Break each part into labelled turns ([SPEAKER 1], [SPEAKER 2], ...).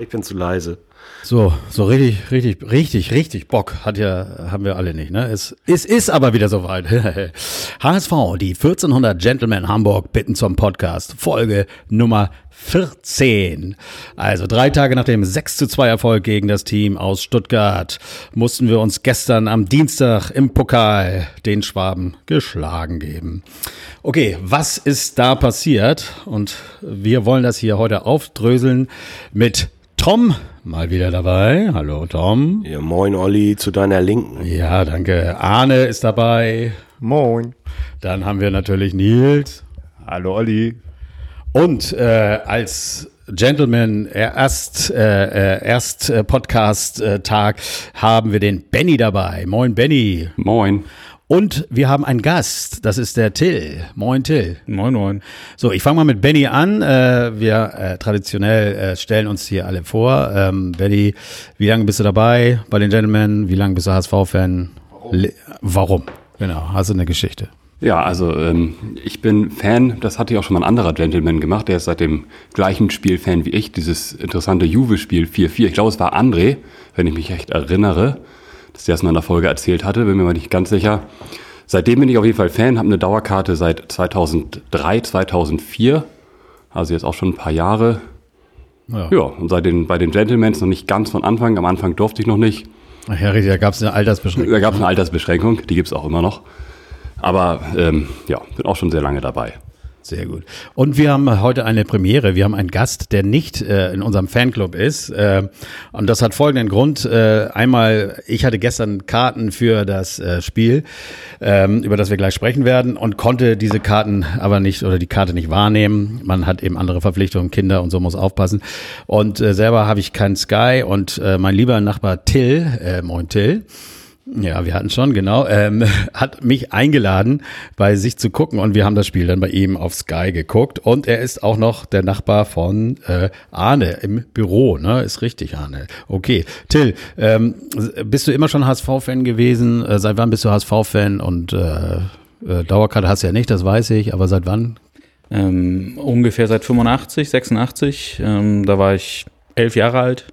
[SPEAKER 1] Ich bin zu leise.
[SPEAKER 2] So, so richtig, richtig, richtig, richtig Bock hat ja, haben wir alle nicht, ne? Es, es ist aber wieder soweit. HSV, die 1400 Gentlemen Hamburg bitten zum Podcast. Folge Nummer 14. Also drei Tage nach dem 6 zu 2 Erfolg gegen das Team aus Stuttgart mussten wir uns gestern am Dienstag im Pokal den Schwaben geschlagen geben. Okay, was ist da passiert? Und wir wollen das hier heute aufdröseln mit Tom mal wieder dabei. Hallo Tom.
[SPEAKER 1] Ja, moin Olli, zu deiner Linken.
[SPEAKER 2] Ja, danke. Arne ist dabei.
[SPEAKER 3] Moin.
[SPEAKER 2] Dann haben wir natürlich Nils.
[SPEAKER 3] Hallo Olli.
[SPEAKER 2] Und äh, als Gentleman erst äh, erst äh, Podcast äh, Tag haben wir den Benny dabei. Moin Benny.
[SPEAKER 4] Moin.
[SPEAKER 2] Und wir haben einen Gast, das ist der Till. Moin Till.
[SPEAKER 4] Moin, moin.
[SPEAKER 2] So, ich fange mal mit Benny an. Äh, wir äh, traditionell äh, stellen uns hier alle vor. Ähm, Benny, wie lange bist du dabei bei den Gentlemen? Wie lange bist du HSV-Fan? Warum? Warum? Genau, hast du eine Geschichte.
[SPEAKER 4] Ja, also ähm, ich bin Fan, das hatte ja auch schon mal ein anderer Gentleman gemacht, der ist seit dem gleichen Spiel Fan wie ich, dieses interessante Juve-Spiel 4-4. Ich glaube, es war André, wenn ich mich recht erinnere dass es mal in der Folge erzählt hatte, bin mir mal nicht ganz sicher. Seitdem bin ich auf jeden Fall Fan, habe eine Dauerkarte seit 2003, 2004, also jetzt auch schon ein paar Jahre. Ja, ja und seit den, bei den Gentlemans noch nicht ganz von Anfang, am Anfang durfte ich noch nicht.
[SPEAKER 2] Ach ja, richtig, da gab es eine Altersbeschränkung.
[SPEAKER 4] Da gab es eine Altersbeschränkung, die gibt es auch immer noch. Aber ähm, ja, bin auch schon sehr lange dabei.
[SPEAKER 2] Sehr gut. Und wir haben heute eine Premiere. Wir haben einen Gast, der nicht äh, in unserem Fanclub ist. Äh, und das hat folgenden Grund. Äh, einmal, ich hatte gestern Karten für das äh, Spiel, ähm, über das wir gleich sprechen werden, und konnte diese Karten aber nicht oder die Karte nicht wahrnehmen. Man hat eben andere Verpflichtungen, Kinder und so muss aufpassen. Und äh, selber habe ich kein Sky und äh, mein lieber Nachbar Till, moin Till, ja, wir hatten schon, genau. Ähm, hat mich eingeladen, bei sich zu gucken und wir haben das Spiel dann bei ihm auf Sky geguckt und er ist auch noch der Nachbar von äh, Arne im Büro, ne? Ist richtig, Arne. Okay. Till, ähm, bist du immer schon HSV-Fan gewesen? Äh, seit wann bist du HSV-Fan? Und äh, äh, Dauerkarte hast du ja nicht, das weiß ich, aber seit wann?
[SPEAKER 5] Ähm, ungefähr seit 85, 86. Ähm, da war ich elf Jahre alt,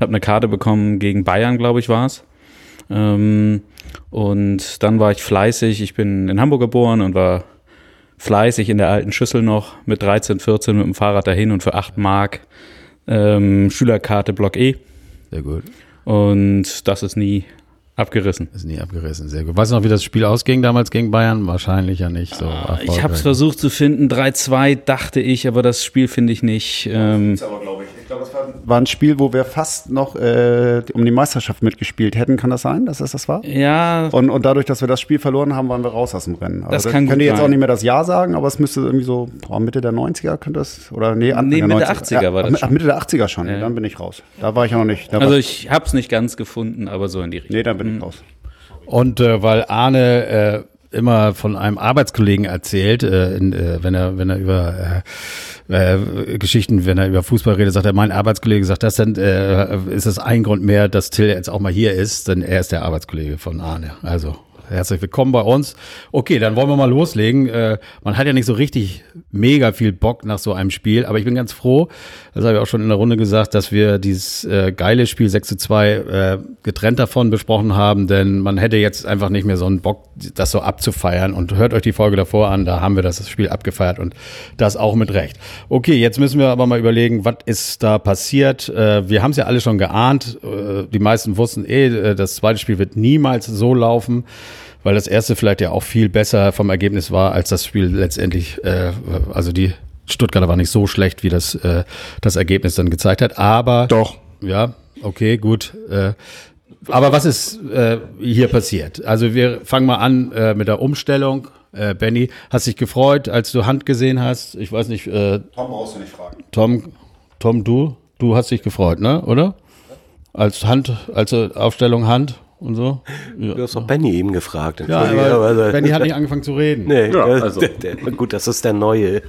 [SPEAKER 5] habe eine Karte bekommen gegen Bayern, glaube ich, war es. Ähm, und dann war ich fleißig. Ich bin in Hamburg geboren und war fleißig in der alten Schüssel noch mit 13, 14 mit dem Fahrrad dahin und für 8 Mark ähm, Schülerkarte Block E.
[SPEAKER 2] Sehr gut.
[SPEAKER 5] Und das ist nie abgerissen.
[SPEAKER 2] Ist nie abgerissen, sehr gut. Weißt du noch, wie das Spiel ausging damals gegen Bayern? Wahrscheinlich ja nicht so. Ah,
[SPEAKER 5] ich habe es versucht zu finden, 3-2 dachte ich, aber das Spiel finde ich nicht. Ähm,
[SPEAKER 3] aber, glaube ich. Es war, ein Spiel, wo wir fast noch äh, um die Meisterschaft mitgespielt hätten. Kann das sein, dass das das war?
[SPEAKER 5] Ja.
[SPEAKER 3] Und, und dadurch, dass wir das Spiel verloren haben, waren wir raus aus dem Rennen.
[SPEAKER 5] Also das, das kann
[SPEAKER 3] könnt
[SPEAKER 5] ihr
[SPEAKER 3] jetzt auch nicht mehr das Jahr sagen, aber es müsste irgendwie so boah, Mitte der 90er könnte das oder nee, Anfang
[SPEAKER 5] nee,
[SPEAKER 3] Mitte
[SPEAKER 5] der 80er ja, war das.
[SPEAKER 3] Ach, Mitte der 80er schon. Ja. Dann bin ich raus. Da war ich auch noch nicht.
[SPEAKER 5] also ich habe es nicht ganz gefunden, aber so in die
[SPEAKER 3] Richtung. Nee, dann bin ich hm. raus.
[SPEAKER 2] Und äh, weil Arne äh, immer von einem Arbeitskollegen erzählt, äh, in, äh, wenn er wenn er über äh, äh, Geschichten, wenn er über Fußball redet, sagt er, mein Arbeitskollege sagt das, dann äh, ist es ein Grund mehr, dass Till jetzt auch mal hier ist, denn er ist der Arbeitskollege von Arne. Also Herzlich willkommen bei uns. Okay, dann wollen wir mal loslegen. Äh, man hat ja nicht so richtig mega viel Bock nach so einem Spiel, aber ich bin ganz froh, das habe ich auch schon in der Runde gesagt, dass wir dieses äh, geile Spiel 6 zu 2 äh, getrennt davon besprochen haben, denn man hätte jetzt einfach nicht mehr so einen Bock, das so abzufeiern. Und hört euch die Folge davor an, da haben wir das Spiel abgefeiert und das auch mit Recht. Okay, jetzt müssen wir aber mal überlegen, was ist da passiert? Äh, wir haben es ja alle schon geahnt. Äh, die meisten wussten eh, äh, das zweite Spiel wird niemals so laufen weil das erste vielleicht ja auch viel besser vom Ergebnis war, als das Spiel letztendlich, äh, also die Stuttgarter war nicht so schlecht, wie das, äh, das Ergebnis dann gezeigt hat. Aber
[SPEAKER 3] doch.
[SPEAKER 2] Ja, okay, gut. Äh, aber was ist äh, hier passiert? Also wir fangen mal an äh, mit der Umstellung. Äh, Benny, hast dich gefreut, als du Hand gesehen hast? Ich weiß nicht. Äh,
[SPEAKER 3] Tom brauchst du nicht fragen.
[SPEAKER 2] Tom, Tom, du, du hast dich gefreut, ne? Oder? Als Hand, als Aufstellung Hand und so.
[SPEAKER 1] Ja. Du hast doch Benny eben gefragt.
[SPEAKER 2] Ja, aber also, Benny hat nicht angefangen zu reden.
[SPEAKER 1] Nee, ja, also. der, der, gut, das ist der Neue.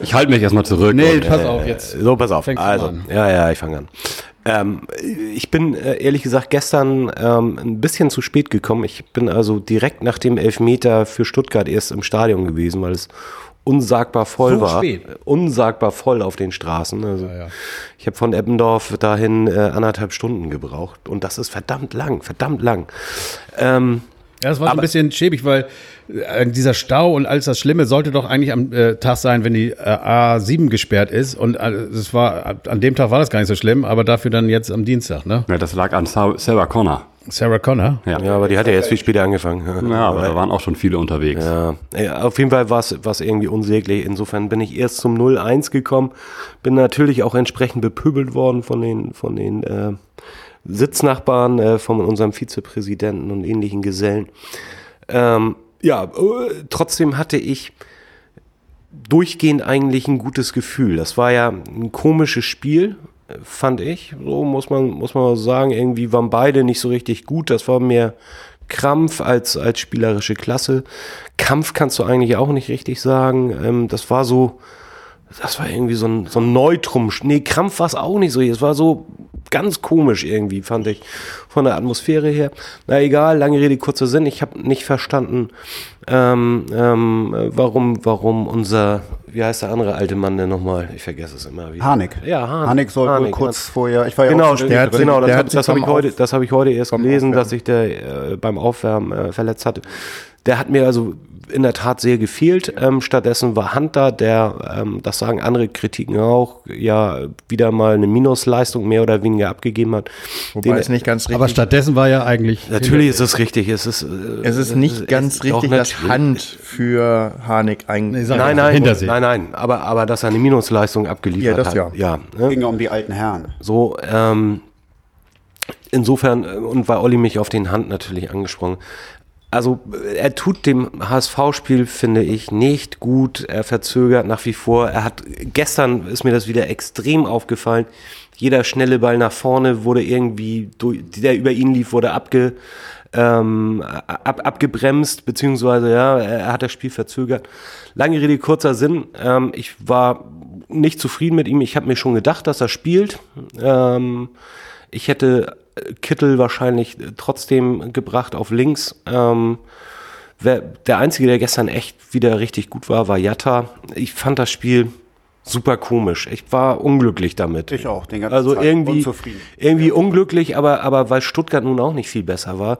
[SPEAKER 4] Ich halte mich erstmal zurück.
[SPEAKER 2] Nee, und, pass auf jetzt.
[SPEAKER 1] So, pass auf. Also, ja, ja, ich fange an. Ähm, ich bin äh, ehrlich gesagt gestern ähm, ein bisschen zu spät gekommen. Ich bin also direkt nach dem Elfmeter für Stuttgart erst im Stadion gewesen, weil es unsagbar voll
[SPEAKER 2] So
[SPEAKER 1] war.
[SPEAKER 2] spät?
[SPEAKER 1] Unsagbar voll auf den Straßen. Also
[SPEAKER 2] ja.
[SPEAKER 1] ich habe von Eppendorf dahin äh, anderthalb Stunden gebraucht und das ist verdammt lang, verdammt lang. Ähm,
[SPEAKER 2] Ja, das war so ein bisschen schäbig, weil äh, dieser Stau und alles das Schlimme sollte doch eigentlich am äh, Tag sein, wenn die äh, A7 gesperrt ist. Und äh, es war an dem Tag war das gar nicht so schlimm, aber dafür dann jetzt am Dienstag, ne?
[SPEAKER 4] Ja, das lag an Sa- Sarah Connor.
[SPEAKER 2] Sarah Connor.
[SPEAKER 4] Ja.
[SPEAKER 1] ja, aber die hat ja erst viel später angefangen.
[SPEAKER 4] Ja, aber da waren auch schon viele unterwegs.
[SPEAKER 1] Ja, ja, auf jeden Fall war es irgendwie unsäglich. Insofern bin ich erst zum 0-1 gekommen, bin natürlich auch entsprechend bepöbelt worden von den, von den äh, Sitznachbarn, äh, von unserem Vizepräsidenten und ähnlichen Gesellen. Ähm, ja, äh, trotzdem hatte ich durchgehend eigentlich ein gutes Gefühl. Das war ja ein komisches Spiel, fand ich. So muss man, muss man sagen. Irgendwie waren beide nicht so richtig gut. Das war mehr Krampf als, als spielerische Klasse. Kampf kannst du eigentlich auch nicht richtig sagen. Ähm, das war so, das war irgendwie so ein, so ein Neutrum. Nee, Krampf war es auch nicht so. Es war so ganz komisch irgendwie, fand ich, von der Atmosphäre her. Na egal, lange Rede, kurzer Sinn. Ich habe nicht verstanden, ähm, ähm, warum, warum unser, wie heißt der andere alte Mann denn nochmal? Ich vergesse es immer wieder.
[SPEAKER 3] Harnik.
[SPEAKER 1] Ja, Harnik.
[SPEAKER 3] Hanik soll
[SPEAKER 1] Harnik,
[SPEAKER 3] kurz vorher, ich war ja
[SPEAKER 1] Genau,
[SPEAKER 3] auch schon
[SPEAKER 1] der,
[SPEAKER 3] drin.
[SPEAKER 1] genau, das, hab-
[SPEAKER 3] hat sich
[SPEAKER 1] das habe ich heute, das habe ich heute erst gelesen,
[SPEAKER 3] Aufwärmen.
[SPEAKER 1] dass sich der äh, beim Aufwärmen äh, verletzt hatte. Der hat mir also in der Tat sehr gefehlt. Ähm, stattdessen war Hunter, der, ähm, das sagen andere Kritiken auch, ja wieder mal eine Minusleistung mehr oder weniger abgegeben hat.
[SPEAKER 6] Wobei
[SPEAKER 1] Den-
[SPEAKER 6] es nicht ganz richtig
[SPEAKER 2] Aber stattdessen war ja eigentlich.
[SPEAKER 1] Natürlich ist es richtig. Es ist, äh,
[SPEAKER 6] Es ist nicht ganz
[SPEAKER 1] doch
[SPEAKER 6] richtig, dass. Hand für Harnik
[SPEAKER 2] Nee,
[SPEAKER 6] eigentlich.
[SPEAKER 2] sag-
[SPEAKER 1] Nein, nein,
[SPEAKER 2] Hintersee.
[SPEAKER 1] nein, nein. Aber, aber dass er eine Minusleistung abgeliefert
[SPEAKER 6] Ja, das
[SPEAKER 1] hat.
[SPEAKER 6] ja.
[SPEAKER 1] Ja, ne?
[SPEAKER 3] ging ja um die alten Herren.
[SPEAKER 1] So, ähm, insofern, äh, und weil Olli mich auf den Hand natürlich angesprochen, also äh, er tut dem HSV-Spiel, finde ich, nicht gut. Er verzögert nach wie vor. Er hat, gestern ist mir das wieder extrem aufgefallen. Jeder schnelle Ball nach vorne wurde irgendwie, durch, der über ihn lief, wurde abge, ähm, ab, abgebremst, beziehungsweise ja, er hat das Spiel verzögert. Lange Rede, kurzer Sinn. Ähm, ich war nicht zufrieden mit ihm. Ich habe mir schon gedacht, dass er spielt. Ähm, ich hätte Kittel wahrscheinlich trotzdem gebracht auf links. Ähm, wer, der Einzige, der gestern echt wieder richtig gut war, war Jatta. Ich fand das Spiel super komisch. Ich war unglücklich damit.
[SPEAKER 3] Ich auch, den ganzen
[SPEAKER 1] Also
[SPEAKER 3] Zeit.
[SPEAKER 1] irgendwie,
[SPEAKER 3] Unzufrieden.
[SPEAKER 1] irgendwie unglücklich, aber, aber weil Stuttgart nun auch nicht viel besser war,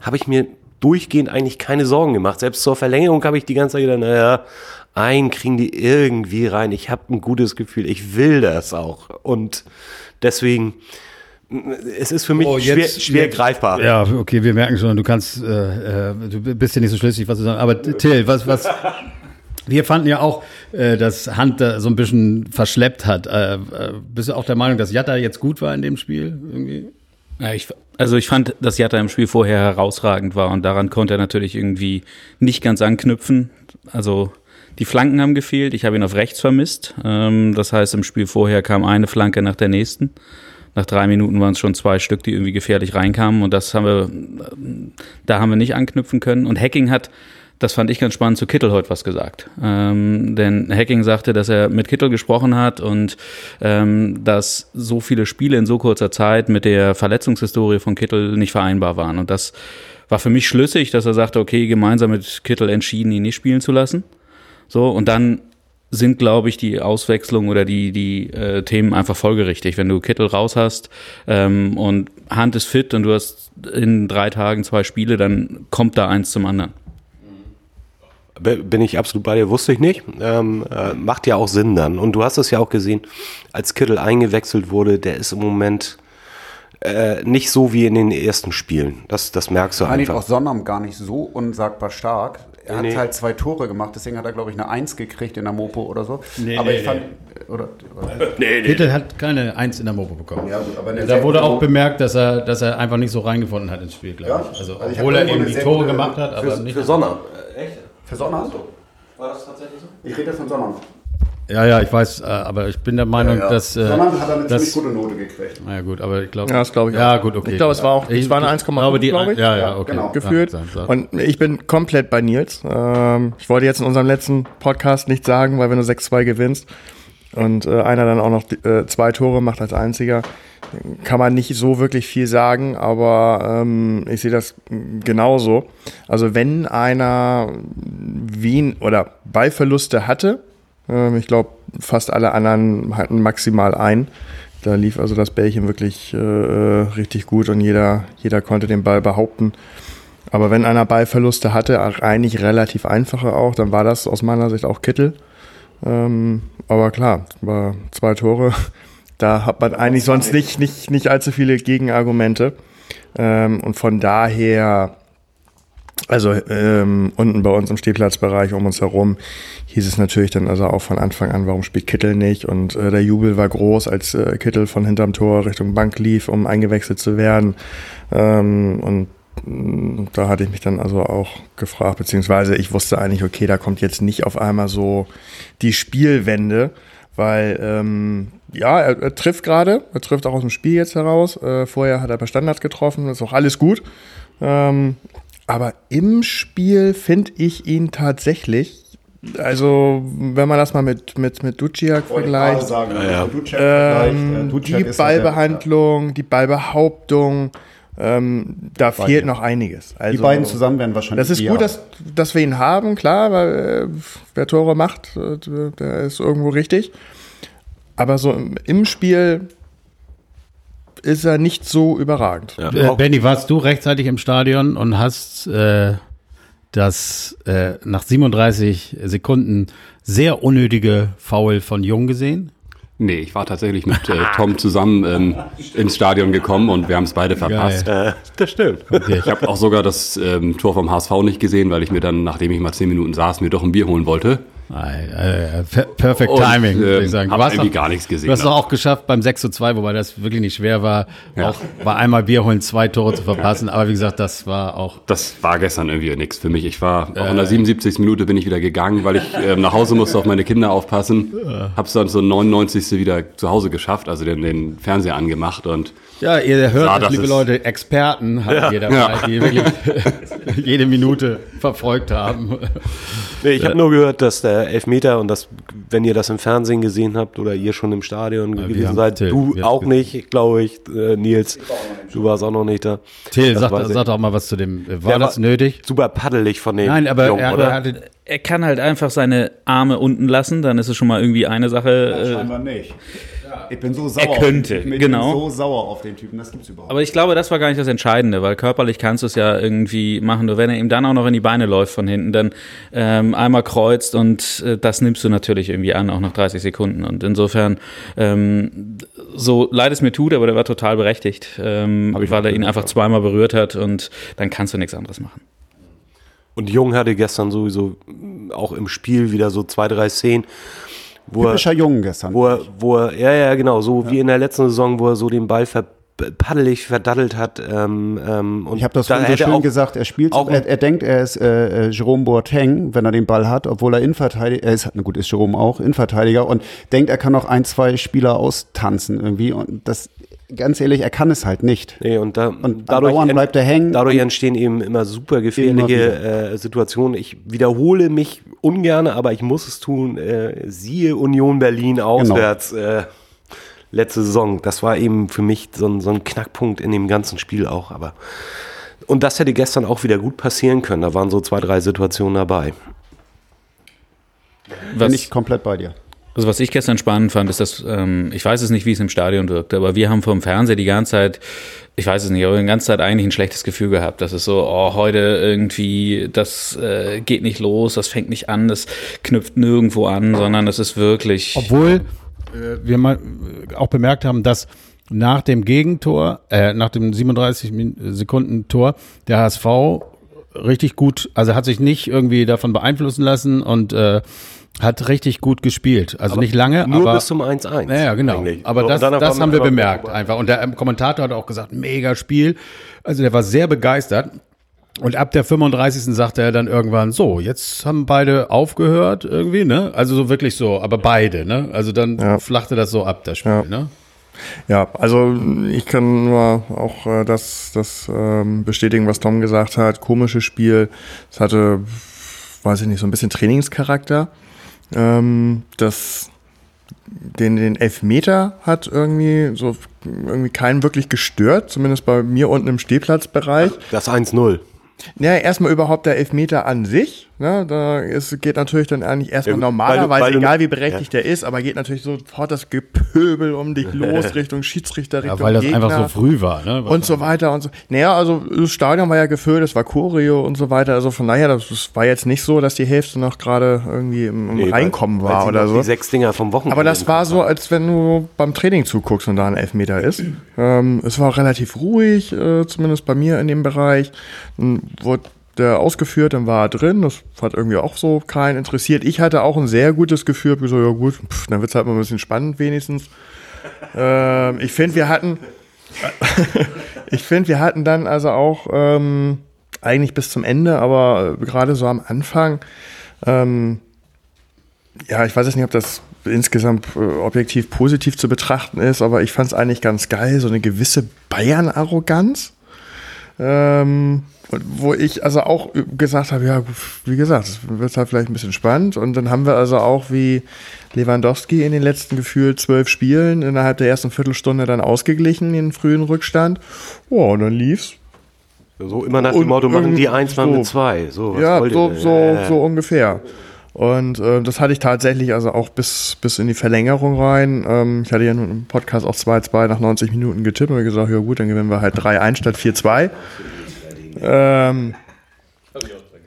[SPEAKER 1] habe ich mir durchgehend eigentlich keine Sorgen gemacht. Selbst zur Verlängerung habe ich die ganze Zeit gedacht, naja, einen kriegen die irgendwie rein. Ich habe ein gutes Gefühl. Ich will das auch. Und deswegen, es ist für mich
[SPEAKER 2] Oh,
[SPEAKER 1] schwer,
[SPEAKER 2] jetzt-
[SPEAKER 1] schwer
[SPEAKER 2] jetzt-
[SPEAKER 1] greifbar.
[SPEAKER 2] Ja, okay, wir merken schon, du kannst, äh, äh, du bist ja nicht so schlüssig, was du sagst. Aber Till, was, was, wir fanden ja auch, äh, dass Hand da so ein bisschen verschleppt hat. Äh, äh, bist du auch der Meinung, dass Jatta jetzt gut war in dem Spiel? Irgendwie?
[SPEAKER 5] Ja, ich, also ich fand, dass Jatta im Spiel vorher herausragend war und daran konnte er natürlich irgendwie nicht ganz anknüpfen. Also die Flanken haben gefehlt, ich habe ihn auf rechts vermisst. Ähm, das heißt, im Spiel vorher kam eine Flanke nach der nächsten. Nach drei Minuten waren es schon zwei Stück, die irgendwie gefährlich reinkamen und das haben wir, da haben wir nicht anknüpfen können. Und Hacking hat, das fand ich ganz spannend, zu Kittel heute was gesagt. Ähm, denn Hacking sagte, dass er mit Kittel gesprochen hat und ähm, dass so viele Spiele in so kurzer Zeit mit der Verletzungshistorie von Kittel nicht vereinbar waren. Und das war für mich schlüssig, dass er sagte, okay, gemeinsam mit Kittel entschieden, ihn nicht spielen zu lassen. So, und dann sind, glaube ich, die Auswechslungen oder die, die äh, Themen einfach folgerichtig. Wenn du Kittel raus hast ähm, und Hand ist fit und du hast in drei Tagen zwei Spiele, dann kommt da eins zum anderen.
[SPEAKER 1] Bin ich absolut bei dir, wusste ich nicht. Ähm, äh, macht ja auch Sinn dann. Und du hast es ja auch gesehen, als Kittel eingewechselt wurde, der ist im Moment äh, nicht so wie in den ersten Spielen. Das, das merkst du
[SPEAKER 3] Eigentlich
[SPEAKER 1] einfach.
[SPEAKER 3] auch Sonnam gar nicht so unsagbar stark. Er hat
[SPEAKER 1] Nee.
[SPEAKER 3] halt zwei Tore gemacht, deswegen hat er, glaube ich, eine Eins gekriegt in der Mopo oder so.
[SPEAKER 2] Nee,
[SPEAKER 3] aber
[SPEAKER 2] nee,
[SPEAKER 3] ich fand. Oder, oder,
[SPEAKER 2] Kittel hat keine Eins in der Mopo bekommen.
[SPEAKER 3] ja, gut, aber
[SPEAKER 2] Da wurde auch bemerkt, dass er, dass er einfach nicht so reingefunden hat ins Spiel, glaube
[SPEAKER 3] Ja,
[SPEAKER 2] ich. Also,
[SPEAKER 3] also ich
[SPEAKER 2] obwohl
[SPEAKER 3] hab
[SPEAKER 2] er eben die Tore gemacht hat, aber
[SPEAKER 1] Für,
[SPEAKER 2] nicht.
[SPEAKER 1] für Sonner. Echt?
[SPEAKER 3] Für Sonnam?
[SPEAKER 1] War das tatsächlich so?
[SPEAKER 3] Ich rede jetzt von Sonnam.
[SPEAKER 2] Ja, ja, ich weiß, äh, aber ich bin der Meinung, dass. Äh,
[SPEAKER 3] Sonnam hat er eine
[SPEAKER 2] das-
[SPEAKER 3] ziemlich gute Note gekriegt.
[SPEAKER 2] Na ja, gut, aber ich glaube.
[SPEAKER 6] Ja, das glaube ich
[SPEAKER 2] Ja,
[SPEAKER 6] auch.
[SPEAKER 2] gut, okay.
[SPEAKER 6] Ich glaube, es war auch- es war eine 1,5,
[SPEAKER 2] glaube, die-
[SPEAKER 6] glaube ich.
[SPEAKER 2] Ja, ja, okay.
[SPEAKER 3] genau.
[SPEAKER 6] geführt.
[SPEAKER 2] Ja.
[SPEAKER 6] Und ich bin komplett bei Nils. Ähm, ich wollte jetzt in unserem letzten Podcast nicht sagen, weil wenn du 6-2 gewinnst und äh, einer dann auch noch äh, zwei Tore macht als einziger, kann man nicht so wirklich viel sagen, aber ähm, ich sehe das genauso. Also wenn einer Wien oder Ballverluste hatte, ähm, ich glaube fast alle anderen hatten maximal ein. Da lief also das Bällchen wirklich äh, richtig gut und jeder, jeder konnte den Ball behaupten. Aber wenn einer Ballverluste hatte, eigentlich relativ einfache auch, dann war das aus meiner Sicht auch Kittel. Ähm, aber klar, war zwei Tore. Da hat man eigentlich sonst nicht, nicht, nicht allzu viele Gegenargumente. Ähm, und von daher, also ähm, unten bei uns im Stehplatzbereich um uns herum, hieß es natürlich dann also auch von Anfang an, warum spielt Kittel nicht? Und äh, der Jubel war groß, als äh, Kittel von hinterm Tor Richtung Bank lief, um eingewechselt zu werden. Ähm, und da hatte ich mich dann also auch gefragt, beziehungsweise ich wusste eigentlich, okay, da kommt jetzt nicht auf einmal so die Spielwende, weil ähm, ja, er, er trifft gerade, er trifft auch aus dem Spiel jetzt heraus. Äh, vorher hat er bei Standards getroffen, ist auch alles gut. Ähm, aber im Spiel finde ich ihn tatsächlich, also wenn man das mal mit, mit, mit Duciak vergleicht,
[SPEAKER 3] Sagen,
[SPEAKER 1] Ja, ja.
[SPEAKER 6] Ähm,
[SPEAKER 3] äh, Duciak
[SPEAKER 6] die
[SPEAKER 3] ist ja der-
[SPEAKER 6] Ballbehandlung, die Ballbehauptung, ähm, da fehlt noch einiges. Also,
[SPEAKER 3] Die beiden zusammen werden wahrscheinlich.
[SPEAKER 6] Das ist gut, dass, dass wir ihn haben, klar, weil äh, wer Tore macht, äh, der ist irgendwo richtig. Aber so im, im Spiel ist er nicht so überragend.
[SPEAKER 1] Ja.
[SPEAKER 2] Äh, Benny, warst du rechtzeitig im Stadion und hast äh, das äh, nach 37 Sekunden sehr unnötige Foul von Jung gesehen?
[SPEAKER 4] Nee, ich war tatsächlich mit äh, Tom zusammen ähm, ins Stadion gekommen und wir haben es beide verpasst.
[SPEAKER 1] Äh, das stimmt.
[SPEAKER 2] Okay.
[SPEAKER 4] Ich habe auch sogar das ähm, Tor vom HSV nicht gesehen, weil ich mir dann, nachdem ich mal zehn Minuten saß, mir doch ein Bier holen wollte.
[SPEAKER 2] Äh, äh, per- Perfect
[SPEAKER 4] Und,
[SPEAKER 2] Timing, würde
[SPEAKER 4] ähm,
[SPEAKER 2] ich sagen.
[SPEAKER 4] hab
[SPEAKER 2] hast
[SPEAKER 4] irgendwie gar nichts gesehen
[SPEAKER 2] Du hast doch
[SPEAKER 4] davon.
[SPEAKER 2] auch geschafft beim 6 zu 2, wobei das wirklich nicht schwer war,
[SPEAKER 4] Ja.
[SPEAKER 2] auch bei einmal Bier holen zwei Tore zu verpassen. Aber wie gesagt, das war auch
[SPEAKER 4] Das war gestern irgendwie nichts für mich. Ich war auch in der 77. Minute bin ich wieder gegangen, weil ich ähm, nach Hause musste auf meine Kinder aufpassen. Hab's dann so 99. wieder zu Hause geschafft, also den, den Fernseher angemacht und
[SPEAKER 2] Ja, ihr hört,
[SPEAKER 4] Ja,
[SPEAKER 2] liebe Leute, Experten habt ihr dabei,
[SPEAKER 4] Ja.
[SPEAKER 2] die wirklich jede Minute verfolgt haben.
[SPEAKER 1] Nee, ich habe nur gehört, dass der Elfmeter und das, wenn ihr das im Fernsehen gesehen habt oder ihr schon im Stadion gewesen seid,
[SPEAKER 2] Till,
[SPEAKER 1] du auch nicht, glaube ich, äh, Nils. Du warst auch noch nicht da.
[SPEAKER 2] Till,
[SPEAKER 1] Das
[SPEAKER 2] sag, sag doch mal was zu dem. War
[SPEAKER 1] Der
[SPEAKER 2] das
[SPEAKER 1] war-
[SPEAKER 2] nötig?
[SPEAKER 1] Super paddelig von den
[SPEAKER 2] Nein, aber
[SPEAKER 1] Jungen,
[SPEAKER 2] er,
[SPEAKER 1] oder?
[SPEAKER 2] er hatte.
[SPEAKER 5] Er kann halt einfach seine Arme unten lassen, dann ist es schon mal irgendwie eine Sache. Äh,
[SPEAKER 3] Scheinbar nicht. Ich bin so sauer.
[SPEAKER 5] Er könnte,
[SPEAKER 3] auf den Typen. Ich
[SPEAKER 5] genau.
[SPEAKER 3] bin so sauer auf den Typen. Das gibt's überhaupt.
[SPEAKER 5] aber ich glaube, das war gar nicht das Entscheidende, weil körperlich kannst du es ja irgendwie machen. Nur wenn er ihm dann auch noch in die Beine läuft von hinten, dann ähm, einmal kreuzt und äh, das nimmst du natürlich irgendwie an, auch nach 30 Sekunden. Und insofern, ähm, so leid es mir tut, aber der war total berechtigt, ähm, weil er ihn einfach zweimal berührt hat und dann kannst du nichts anderes machen.
[SPEAKER 1] Und Jung hatte gestern sowieso auch im Spiel wieder so zwei, drei Szenen, wo er,
[SPEAKER 3] Typischer Jungen gestern.
[SPEAKER 1] wo er, wo er, ja, ja, genau, so wie in der letzten Saison, wo er so den Ball ver paddelig verdattelt hat. Ähm, ähm, und
[SPEAKER 3] Ich habe das
[SPEAKER 1] da
[SPEAKER 3] vorhin so schön
[SPEAKER 1] auch-
[SPEAKER 3] gesagt. Er spielt,
[SPEAKER 1] auch-
[SPEAKER 3] er, er denkt, er ist äh, äh, Jerome Boateng, wenn er den Ball hat, obwohl er Innenverteidiger, er ist, na gut, ist Jerome auch Innenverteidiger und denkt, er kann noch ein, zwei Spieler austanzen irgendwie und das, ganz ehrlich, er kann es halt nicht.
[SPEAKER 1] Nee, und, da,
[SPEAKER 3] Und
[SPEAKER 1] ent-
[SPEAKER 3] bleibt er hängen.
[SPEAKER 1] Dadurch entstehen eben immer super gefährliche
[SPEAKER 3] Immer
[SPEAKER 1] äh, Situationen. Ich wiederhole mich ungern, aber ich muss es tun. Äh, siehe Union Berlin
[SPEAKER 3] Genau.
[SPEAKER 1] auswärts äh, letzte Saison. Das war eben für mich so ein, so ein Knackpunkt in dem ganzen Spiel auch. Aber und das hätte gestern auch wieder gut passieren können. Da waren so zwei, drei Situationen dabei.
[SPEAKER 3] Bin ich komplett bei dir.
[SPEAKER 5] Also was ich gestern spannend fand, ist, dass ähm, ich weiß es nicht, wie es im Stadion wirkte, aber wir haben vom Fernseher die ganze Zeit, ich weiß es nicht, aber die ganze Zeit eigentlich ein schlechtes Gefühl gehabt. Das ist so, oh, heute irgendwie, das äh, geht nicht los, das fängt nicht an, das knüpft nirgendwo an, sondern es ist wirklich.
[SPEAKER 2] Obwohl wir mal äh, auch bemerkt haben, dass nach dem Gegentor, äh, nach dem 37 Min- Sekunden Tor, der HSV richtig gut, also hat sich nicht irgendwie davon beeinflussen lassen und äh, hat richtig gut gespielt. Also nicht lange,
[SPEAKER 1] Nur
[SPEAKER 2] aber
[SPEAKER 1] bis zum 1-1.
[SPEAKER 2] Ja, ja, genau.
[SPEAKER 1] eigentlich.
[SPEAKER 2] Aber das, das haben wir bemerkt einfach. Und der ähm, Kommentator hat auch gesagt, mega Spiel. Also der war sehr begeistert. Und ab der 35. sagte er dann irgendwann, so, jetzt haben beide aufgehört irgendwie, ne? Also so wirklich so, aber beide, ne? Also dann
[SPEAKER 6] Ja.
[SPEAKER 2] flachte das so ab, das Spiel,
[SPEAKER 6] Ja.
[SPEAKER 2] ne?
[SPEAKER 6] Ja, also ich kann nur auch äh, das, das ähm, bestätigen, was Tom gesagt hat. Komisches Spiel. Es hatte, weiß ich nicht, so ein bisschen Trainingscharakter. Ähm, das den, den Elfmeter hat irgendwie so irgendwie keinen wirklich gestört, zumindest bei mir unten im Stehplatzbereich.
[SPEAKER 1] Das 1-0.
[SPEAKER 6] Ja, erstmal überhaupt der Elfmeter an sich. Ne? Da ist, geht natürlich dann eigentlich erstmal
[SPEAKER 1] Ja,
[SPEAKER 6] normalerweise,
[SPEAKER 1] weil du- weil
[SPEAKER 6] egal wie berechtigt der ist, aber geht natürlich sofort das Gepöbel um dich los Richtung Schiedsrichter, Richtung
[SPEAKER 2] Ja, weil das
[SPEAKER 6] Gegner
[SPEAKER 2] einfach so früh war. Ne?
[SPEAKER 6] und so weiter und so. Naja, also das Stadion war ja gefüllt, es war Choreo und so weiter. Also von daher, das, das war jetzt nicht so, dass die Hälfte noch gerade irgendwie im, im
[SPEAKER 1] Nee,
[SPEAKER 6] Reinkommen
[SPEAKER 1] weil- weil
[SPEAKER 6] war
[SPEAKER 1] sie
[SPEAKER 6] oder so.
[SPEAKER 1] Die sechs Dinger vom Wochenende.
[SPEAKER 6] Aber das war so, als wenn du beim Training zuguckst und da ein Elfmeter ist. Ähm, es war relativ ruhig, äh, zumindest bei mir in dem Bereich. Wurde der ausgeführt, dann war er drin. Das hat irgendwie auch so keinen interessiert. Ich hatte auch ein sehr gutes Gefühl. Hab gesagt, ja gut, pff, dann wird es halt mal ein bisschen spannend wenigstens. Ähm, ich finde, wir hatten, ich finde, wir hatten dann also auch ähm, eigentlich bis zum Ende, aber äh, gerade so am Anfang, ähm, ja, ich weiß jetzt nicht, ob das insgesamt äh, objektiv positiv zu betrachten ist, aber ich fand es eigentlich ganz geil, so eine gewisse Bayern-Arroganz. Ähm, und wo ich also auch gesagt habe, ja, wie gesagt, es wird halt vielleicht ein bisschen spannend. Und dann haben wir also auch wie Lewandowski in den letzten gefühlt zwölf Spielen innerhalb der ersten Viertelstunde dann ausgeglichen, den frühen Rückstand. Oh, und dann lief's.
[SPEAKER 1] So immer nach dem Motto, machen die eins
[SPEAKER 6] so.
[SPEAKER 1] mit zwei. So,
[SPEAKER 6] Ja, so, so, so ungefähr. Und äh, das hatte ich tatsächlich also auch bis, bis in die Verlängerung rein. Ähm, ich hatte ja nun im Podcast auch 2-2 nach 90 Minuten getippt und gesagt, ja gut, dann gewinnen wir halt 3-1 statt 4-2. Ähm,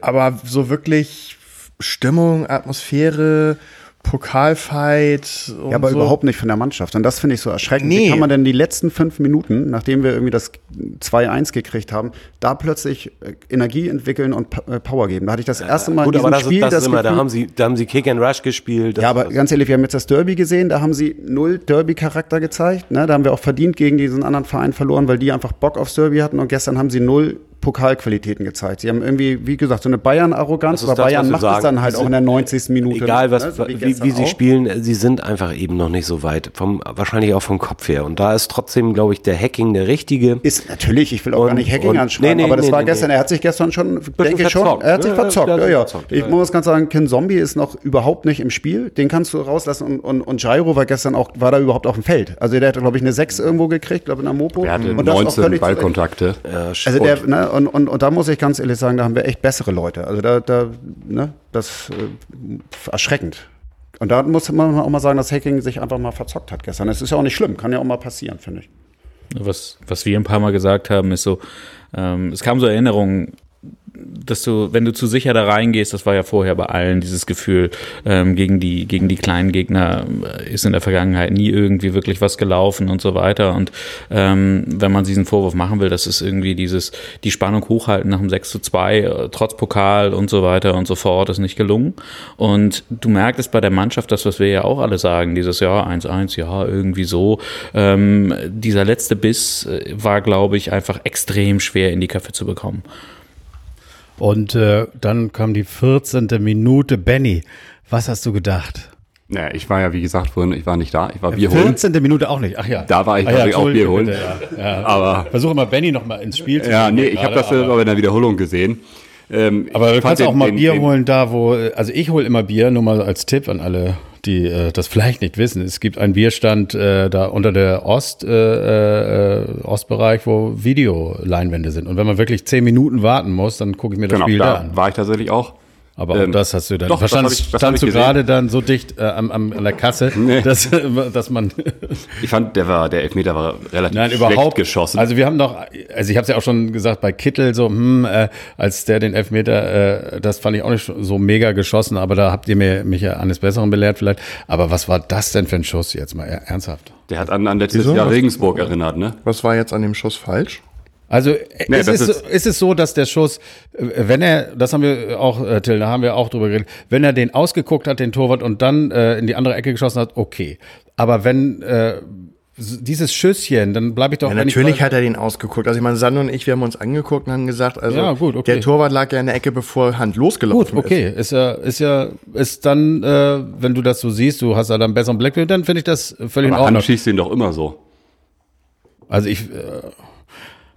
[SPEAKER 6] aber so wirklich Stimmung, Atmosphäre, Pokalfight und
[SPEAKER 3] Ja, aber
[SPEAKER 6] so.
[SPEAKER 3] überhaupt nicht von der Mannschaft. Und das finde ich so erschreckend.
[SPEAKER 6] Nee.
[SPEAKER 3] Wie kann man denn die letzten fünf Minuten, nachdem wir irgendwie das 2-1 gekriegt haben, da plötzlich äh, Energie entwickeln und äh, Power geben? Da hatte ich das erste Mal
[SPEAKER 1] Gut,
[SPEAKER 3] in
[SPEAKER 1] aber
[SPEAKER 3] diesem
[SPEAKER 1] das,
[SPEAKER 3] Spiel
[SPEAKER 1] ist, das ist immer, da haben sie, da haben sie Kick and Rush gespielt.
[SPEAKER 3] Ja, aber ganz ehrlich, wir haben jetzt das Derby gesehen, da haben sie null Derby-Charakter gezeigt. Ne? Da haben wir auch verdient gegen diesen anderen Verein verloren, weil die einfach Bock aufs Derby hatten und gestern haben sie null Pokalqualitäten gezeigt. Sie haben irgendwie, wie gesagt, so eine Bayern-Arroganz, aber
[SPEAKER 1] das,
[SPEAKER 3] Bayern macht es
[SPEAKER 1] sagen.
[SPEAKER 3] dann halt auch in der 90. Minute.
[SPEAKER 1] egal
[SPEAKER 3] ne?
[SPEAKER 1] was,
[SPEAKER 3] So
[SPEAKER 1] wie,
[SPEAKER 3] gestern
[SPEAKER 1] wie sie
[SPEAKER 3] auch.
[SPEAKER 1] spielen, sie sind einfach eben noch nicht so weit. Vom, wahrscheinlich auch vom Kopf her. Und da ist trotzdem, glaube ich, der Hacking der richtige.
[SPEAKER 3] Ist natürlich, ich will auch
[SPEAKER 1] Und-
[SPEAKER 3] gar nicht Hacking
[SPEAKER 1] und-
[SPEAKER 3] anschreiben,
[SPEAKER 1] nee, nee,
[SPEAKER 3] aber das
[SPEAKER 1] nee,
[SPEAKER 3] war
[SPEAKER 1] nee,
[SPEAKER 3] gestern,
[SPEAKER 1] nee.
[SPEAKER 3] er hat sich gestern schon, denke ich schon,
[SPEAKER 1] verzockt.
[SPEAKER 3] er hat sich verzockt,
[SPEAKER 1] ja,
[SPEAKER 3] ja,
[SPEAKER 1] ja, verzockt,
[SPEAKER 3] Ich
[SPEAKER 1] ja,
[SPEAKER 3] muss ganz sagen, Ken Zombie ist noch überhaupt nicht im Spiel, den kannst du rauslassen und, und, und Jairo war gestern auch, war da überhaupt auf dem Feld. Also der hat, glaube ich, eine 6 irgendwo gekriegt, glaube ich, in der Mopo.
[SPEAKER 4] Er hatte
[SPEAKER 3] und das auch
[SPEAKER 4] 19
[SPEAKER 3] völlig zu Recht.
[SPEAKER 4] Ballkontakte.
[SPEAKER 3] Also der, ne, und, und, und da muss ich ganz ehrlich sagen, da haben wir echt bessere Leute. Also da, da ne, das äh, erschreckend. Und da muss man auch mal sagen, dass Hacking sich einfach mal verzockt hat gestern. Das ist ja auch nicht schlimm, kann ja auch mal passieren, finde ich.
[SPEAKER 5] Was, was wir ein paar Mal gesagt haben, ist so, ähm, es kam so Erinnerungen, dass du, wenn du zu sicher da reingehst, das war ja vorher bei allen dieses Gefühl, ähm, gegen die, gegen die kleinen Gegner äh, ist in der Vergangenheit nie irgendwie wirklich was gelaufen und so weiter. Und ähm, wenn man diesen Vorwurf machen will, das ist irgendwie dieses, die Spannung hochhalten nach dem 6 zu 2, äh, trotz Pokal und so weiter und so fort, ist nicht gelungen. Und du merkst es bei der Mannschaft, das, was wir ja auch alle sagen, dieses Jahr 1-1, ja, irgendwie so. Ähm, dieser letzte Biss äh, war, glaube ich, einfach extrem schwer in die Köpfe zu bekommen.
[SPEAKER 2] Und äh, dann kam die 14. Minute. Benny, was hast du gedacht?
[SPEAKER 4] Naja, ich war ja, wie gesagt, vorhin, ich war nicht da, ich war Bier holen.
[SPEAKER 2] 14. Minute auch nicht. Ach ja.
[SPEAKER 4] Da war ich
[SPEAKER 2] ah,
[SPEAKER 4] natürlich auch Bier holen.
[SPEAKER 2] bitte, ja. Ja.
[SPEAKER 4] Aber
[SPEAKER 2] Versuche mal Benny noch mal ins Spiel zu
[SPEAKER 4] ja, nee, ich habe das aber in der Wiederholung gesehen. Ähm,
[SPEAKER 2] Aber du
[SPEAKER 4] ich
[SPEAKER 2] kannst auch
[SPEAKER 4] den-
[SPEAKER 2] mal
[SPEAKER 4] den-
[SPEAKER 2] Bier
[SPEAKER 4] den-
[SPEAKER 2] holen da, wo, also ich hole immer Bier, nur mal als Tipp an alle, die äh, das vielleicht nicht wissen. Es gibt einen Bierstand äh, da unter der Ost, äh, äh, Ostbereich, wo Videoleinwände sind. Und wenn man wirklich zehn Minuten warten muss, dann gucke ich mir das
[SPEAKER 4] Genau,
[SPEAKER 2] Spiel da
[SPEAKER 4] da
[SPEAKER 2] an.
[SPEAKER 4] war ich tatsächlich auch.
[SPEAKER 2] Aber auch
[SPEAKER 4] ähm,
[SPEAKER 2] das hast du dann.
[SPEAKER 4] doch, hab ich-
[SPEAKER 2] standst du gerade dann so dicht äh, am, am, an der Kasse,
[SPEAKER 4] Nee.
[SPEAKER 2] dass, dass man
[SPEAKER 4] Ich fand, der war, der Elfmeter war relativ
[SPEAKER 2] Nein,
[SPEAKER 4] schlecht
[SPEAKER 2] überhaupt
[SPEAKER 4] geschossen.
[SPEAKER 2] Also wir haben doch, also ich habe es ja auch schon gesagt bei Kittel so, hm, äh, als der den Elfmeter, äh, das fand ich auch nicht so mega geschossen, aber da habt ihr mir mich ja eines Besseren belehrt vielleicht. Aber was war das denn für ein Schuss jetzt mal er- ernsthaft?
[SPEAKER 4] der hat an, an letztes
[SPEAKER 6] Wieso?
[SPEAKER 4] Jahr Regensburg erinnert, ne?
[SPEAKER 6] Was war jetzt an dem Schuss falsch?
[SPEAKER 2] Also äh,
[SPEAKER 4] Nee,
[SPEAKER 2] ist, es,
[SPEAKER 4] ist-
[SPEAKER 2] ist es so, dass der Schuss, äh, wenn er, das haben wir auch, äh, Till, da haben wir auch drüber geredet, wenn er den ausgeguckt hat, den Torwart, und dann äh, in die andere Ecke geschossen hat, okay. Aber wenn äh, dieses Schüsschen, dann bleibe ich doch
[SPEAKER 6] Ja, natürlich hat er den ausgeguckt. Also ich meine, Sandro und ich, wir haben uns angeguckt und haben gesagt, also
[SPEAKER 2] Ja, gut, okay.
[SPEAKER 6] der Torwart lag ja in der Ecke, bevor Hand losgelaufen
[SPEAKER 2] Gut, okay, ist ja, ist ja, ist dann, äh, wenn du das so siehst, du hast da dann einen besseren Blick, dann finde ich das völlig in
[SPEAKER 4] Aber
[SPEAKER 2] Ordnung.
[SPEAKER 4] Hand schießt ihn doch immer so.
[SPEAKER 2] Also ich, äh,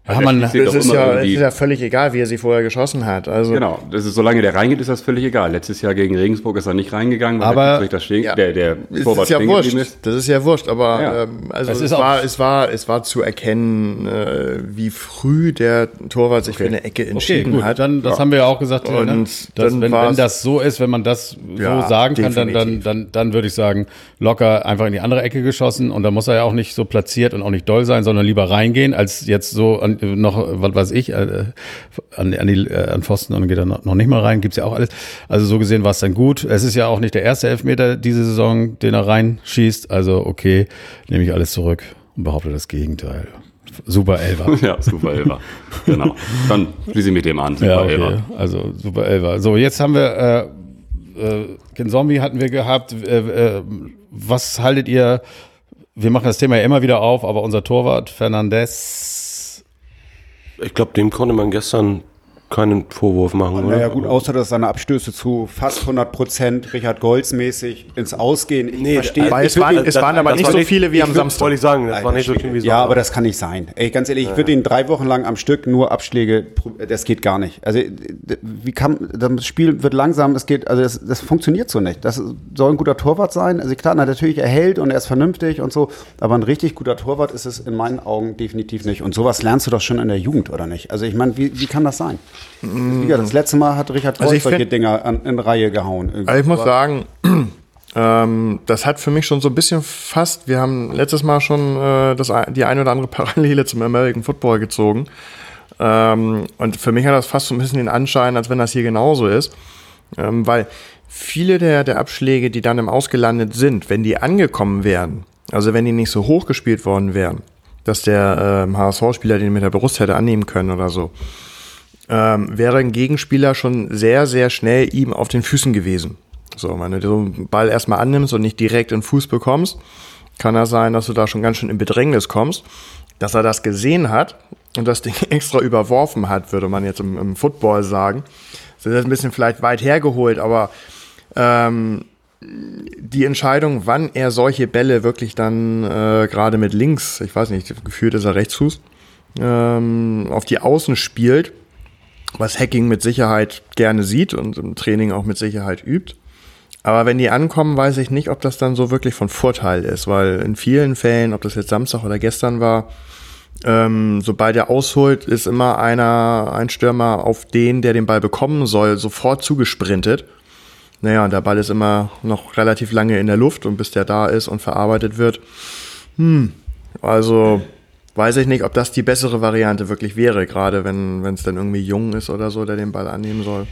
[SPEAKER 2] Ja, man,
[SPEAKER 6] Das ist ja, ist ja völlig egal, wie er sie vorher geschossen hat. Also
[SPEAKER 4] Genau, das ist, solange der reingeht, ist das völlig egal. Letztes Jahr gegen Regensburg ist er nicht reingegangen, weil
[SPEAKER 2] Aber-
[SPEAKER 4] der stehen,
[SPEAKER 6] Ja.
[SPEAKER 4] der, der Torwart
[SPEAKER 6] ist ja
[SPEAKER 4] stehen
[SPEAKER 6] wurscht. Das ist ja wurscht, aber
[SPEAKER 4] Ja.
[SPEAKER 6] ähm, also
[SPEAKER 2] Es
[SPEAKER 6] es, war, es war es war zu erkennen, äh, wie früh der Torwart sich für eine Ecke
[SPEAKER 2] Okay,
[SPEAKER 6] entschieden
[SPEAKER 2] gut,
[SPEAKER 6] hat.
[SPEAKER 2] dann, das haben wir ja auch gesagt,
[SPEAKER 6] Und
[SPEAKER 2] ne? dass,
[SPEAKER 6] dann
[SPEAKER 2] wenn, wenn das so ist, wenn man das so
[SPEAKER 6] Ja,
[SPEAKER 2] sagen kann, dann, dann,
[SPEAKER 6] definitiv.
[SPEAKER 2] dann, dann würde ich sagen, locker einfach in die andere Ecke geschossen und da muss er ja auch nicht so platziert und auch nicht doll sein, sondern lieber reingehen, als jetzt so an, noch, was weiß ich, äh, an, an, die, äh, an Pfosten und dann geht er noch, nicht mal rein, gibt's ja auch alles. Also so gesehen war es dann gut. Es ist ja auch nicht der erste Elfmeter diese Saison, den er reinschießt, also okay, nehme ich alles zurück und behaupte das Gegenteil. Super Elfer.
[SPEAKER 4] Ja, super Elfer. genau. Dann schließe ich mit dem an. Super
[SPEAKER 2] Ja, okay.
[SPEAKER 4] Elfer.
[SPEAKER 2] Also super Elfer. So, jetzt haben wir äh, äh, Ken Zombie hatten wir gehabt. Äh, äh, was haltet ihr? Wir machen das Thema ja immer wieder auf, aber unser Torwart Fernandes.
[SPEAKER 1] Ich glaube, dem konnte man gestern keinen Vorwurf machen, oder?
[SPEAKER 3] Naja, gut, außer dass seine Abstöße zu fast 100 Prozent Richard Golds mäßig ins Ausgehen. Ich verstehe.
[SPEAKER 6] aber es waren- es waren aber nicht so viele wie am
[SPEAKER 1] würd-
[SPEAKER 6] Samstag.
[SPEAKER 1] Wollte ich sagen, das war nicht so viel wie
[SPEAKER 3] ja,
[SPEAKER 1] Sonntag.
[SPEAKER 3] aber das kann nicht sein. Ey, ganz ehrlich, ich würde ihn drei Wochen lang am Stück nur Abschläge, das geht gar nicht. Also, d- wie kann, das Spiel wird langsam, es geht, also das, das funktioniert so nicht. Das soll ein guter Torwart sein. Also klar, natürlich, er hält und er ist vernünftig und so, aber ein richtig guter Torwart ist es in meinen Augen definitiv nicht. Und sowas lernst du doch schon in der Jugend, oder nicht? Also ich meine, wie, wie kann das sein? Gesagt, das letzte Mal hat Richard
[SPEAKER 6] Also
[SPEAKER 3] Golds
[SPEAKER 6] ich
[SPEAKER 3] solche
[SPEAKER 6] find-
[SPEAKER 3] Dinger an, in Reihe gehauen. irgendwie.
[SPEAKER 6] Also ich muss sagen, ähm, das hat für mich schon so ein bisschen fast, wir haben letztes Mal schon äh, das, ein- die eine oder andere Parallele zum American Football gezogen. Ähm, und für mich hat das fast so ein bisschen den Anschein, als wenn das hier genauso ist. Ähm, weil viele der, der Abschläge, die dann im Ausgelandet sind, wenn die angekommen wären, also wenn die nicht so hoch gespielt worden wären, dass der ähm, HSV-Spieler den mit der Brust hätte annehmen können oder so, ähm, wäre ein Gegenspieler schon sehr, sehr schnell ihm auf den Füßen gewesen. So, wenn du einen Ball erstmal annimmst und nicht direkt in den Fuß bekommst, kann er sein, dass du da schon ganz schön in Bedrängnis kommst. Dass er das gesehen hat und das Ding extra überworfen hat, würde man jetzt im, im Football sagen. Das ist ein bisschen vielleicht weit hergeholt, aber ähm, die Entscheidung, wann er solche Bälle wirklich dann äh, gerade mit links, ich weiß nicht, gefühlt ist er Rechtsfuß, ähm, auf die Außen spielt, was Hacking mit Sicherheit gerne sieht und im Training auch mit Sicherheit übt. Aber wenn die ankommen, weiß ich nicht, ob das dann so wirklich von Vorteil ist, weil in vielen Fällen, ob das jetzt Samstag oder gestern war, ähm, sobald er ausholt, ist immer einer, ein Stürmer auf den, der den Ball bekommen soll, sofort zugesprintet. Naja, und der Ball ist immer noch relativ lange in der Luft und bis der da ist und verarbeitet wird. Hm, also weiß ich nicht, ob das die bessere Variante wirklich wäre, gerade wenn es dann irgendwie jung ist oder so, der den Ball annehmen soll.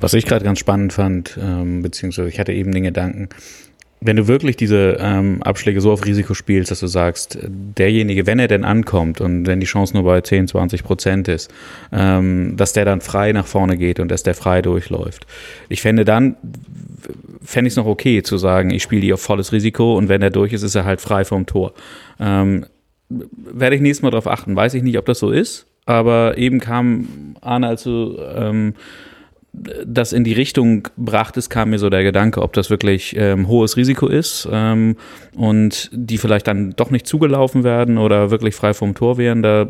[SPEAKER 5] Was ich gerade ganz spannend fand, ähm, beziehungsweise ich hatte eben den Gedanken, wenn du wirklich diese ähm, Abschläge so auf Risiko spielst, dass du sagst, derjenige, wenn er denn ankommt und wenn die Chance nur bei 10, 20 Prozent ist, ähm, dass der dann frei nach vorne geht und dass der frei durchläuft. Ich fände dann, fände ich es noch okay zu sagen, ich spiele die auf volles Risiko und wenn er durch ist, ist er halt frei vom Tor. Ähm, werde ich nächstes Mal darauf achten. Weiß ich nicht, ob das so ist, aber eben kam Arne, als du ähm, das in die Richtung brachtest, kam mir so der Gedanke, ob das wirklich ähm, hohes Risiko ist ähm, und die vielleicht dann doch nicht zugelaufen werden oder wirklich frei vom Tor wären. Da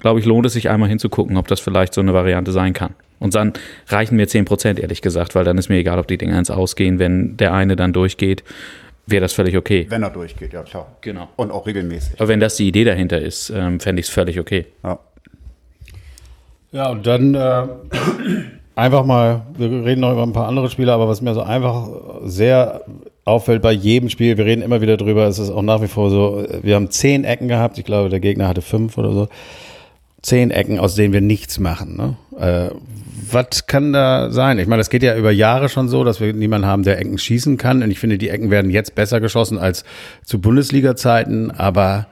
[SPEAKER 5] glaube ich, lohnt es sich einmal hinzugucken, ob das vielleicht so eine Variante sein kann. Und dann reichen mir 10 Prozent, ehrlich gesagt, weil dann ist mir egal, ob die Dinger ins Ausgehen, wenn der eine dann durchgeht, wäre das völlig okay.
[SPEAKER 3] Wenn er durchgeht, ja klar.
[SPEAKER 5] Genau.
[SPEAKER 3] Und auch regelmäßig.
[SPEAKER 5] Aber wenn das die Idee dahinter ist, ähm, fände ich es völlig okay.
[SPEAKER 3] Ja.
[SPEAKER 2] Ja, und dann äh, einfach mal, wir reden noch über ein paar andere Spiele, aber was mir so einfach sehr auffällt bei jedem Spiel, wir reden immer wieder drüber, es ist auch nach wie vor so, wir haben zehn Ecken gehabt, ich glaube, der Gegner hatte fünf oder so. Zehn Ecken, aus denen wir nichts machen. Ne? Äh, was kann da sein? Ich meine, das geht ja über Jahre schon so, dass wir niemanden haben, der Ecken schießen kann. Und ich finde, die Ecken werden jetzt besser geschossen als zu Bundesliga-Zeiten. Aber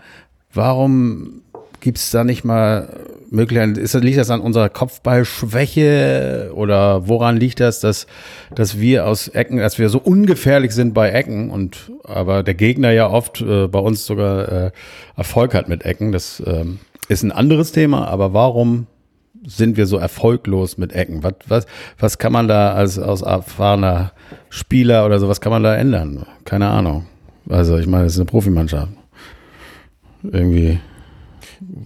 [SPEAKER 2] warum gibt's da nicht mal Möglichkeiten? Ist, liegt das an unserer Kopfballschwäche oder woran liegt das, dass, dass wir aus Ecken, dass wir so ungefährlich sind bei Ecken und aber der Gegner ja oft äh, bei uns sogar äh, Erfolg hat mit Ecken? Das ähm, ist ein anderes Thema, aber warum sind wir so erfolglos mit Ecken? Was, was, was kann man da als, als erfahrener Spieler oder so, was kann man da ändern? Keine Ahnung. Also ich meine, es ist eine Profimannschaft. irgendwie.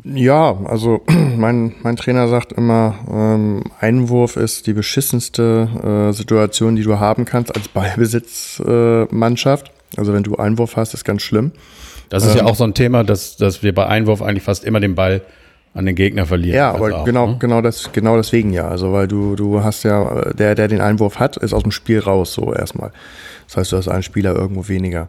[SPEAKER 6] Ja, also mein, mein Trainer sagt immer, ähm, Einwurf ist die beschissenste äh, Situation, die du haben kannst als Ballbesitzmannschaft. Äh, also wenn du Einwurf hast, ist ganz schlimm.
[SPEAKER 2] Das ist ähm, ja auch so ein Thema, dass, dass wir bei Einwurf eigentlich fast immer den Ball an den Gegner verlieren.
[SPEAKER 6] Ja, aber auch, genau, ne? genau, das, genau deswegen ja. Also weil du, du hast ja, der, der den Einwurf hat, ist aus dem Spiel raus, so erstmal. Das heißt, du hast einen Spieler irgendwo weniger.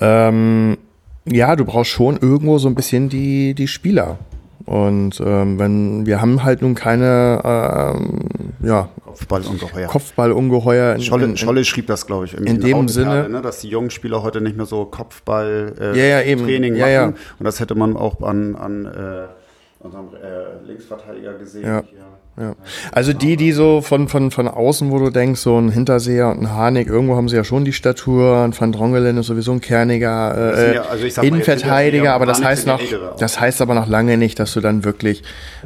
[SPEAKER 6] Ähm, ja, du brauchst schon irgendwo so ein bisschen die, die Spieler. Und ähm, wenn wir haben halt nun keine ähm, ja,
[SPEAKER 3] Kopfballungeheuer.
[SPEAKER 6] Kopfballungeheuer.
[SPEAKER 3] In, Scholle, in, Scholle schrieb das, glaube ich,
[SPEAKER 6] in, in dem Sinne,
[SPEAKER 3] ne, dass die jungen Spieler heute nicht mehr so Kopfball
[SPEAKER 6] äh, ja, ja,
[SPEAKER 3] Training
[SPEAKER 6] machen. Ja,
[SPEAKER 3] Und das hätte man auch an, an äh, unserem äh, Linksverteidiger gesehen.
[SPEAKER 6] Ja. Ja. Also die, die so von, von, von außen, wo du denkst, so ein Hinterseher und ein Harnik, irgendwo haben sie ja schon die Statur, ein Van Drongelen ist sowieso ein kerniger äh, ja, also Innenverteidiger, aber das heißt noch, das heißt aber noch lange nicht, dass du dann wirklich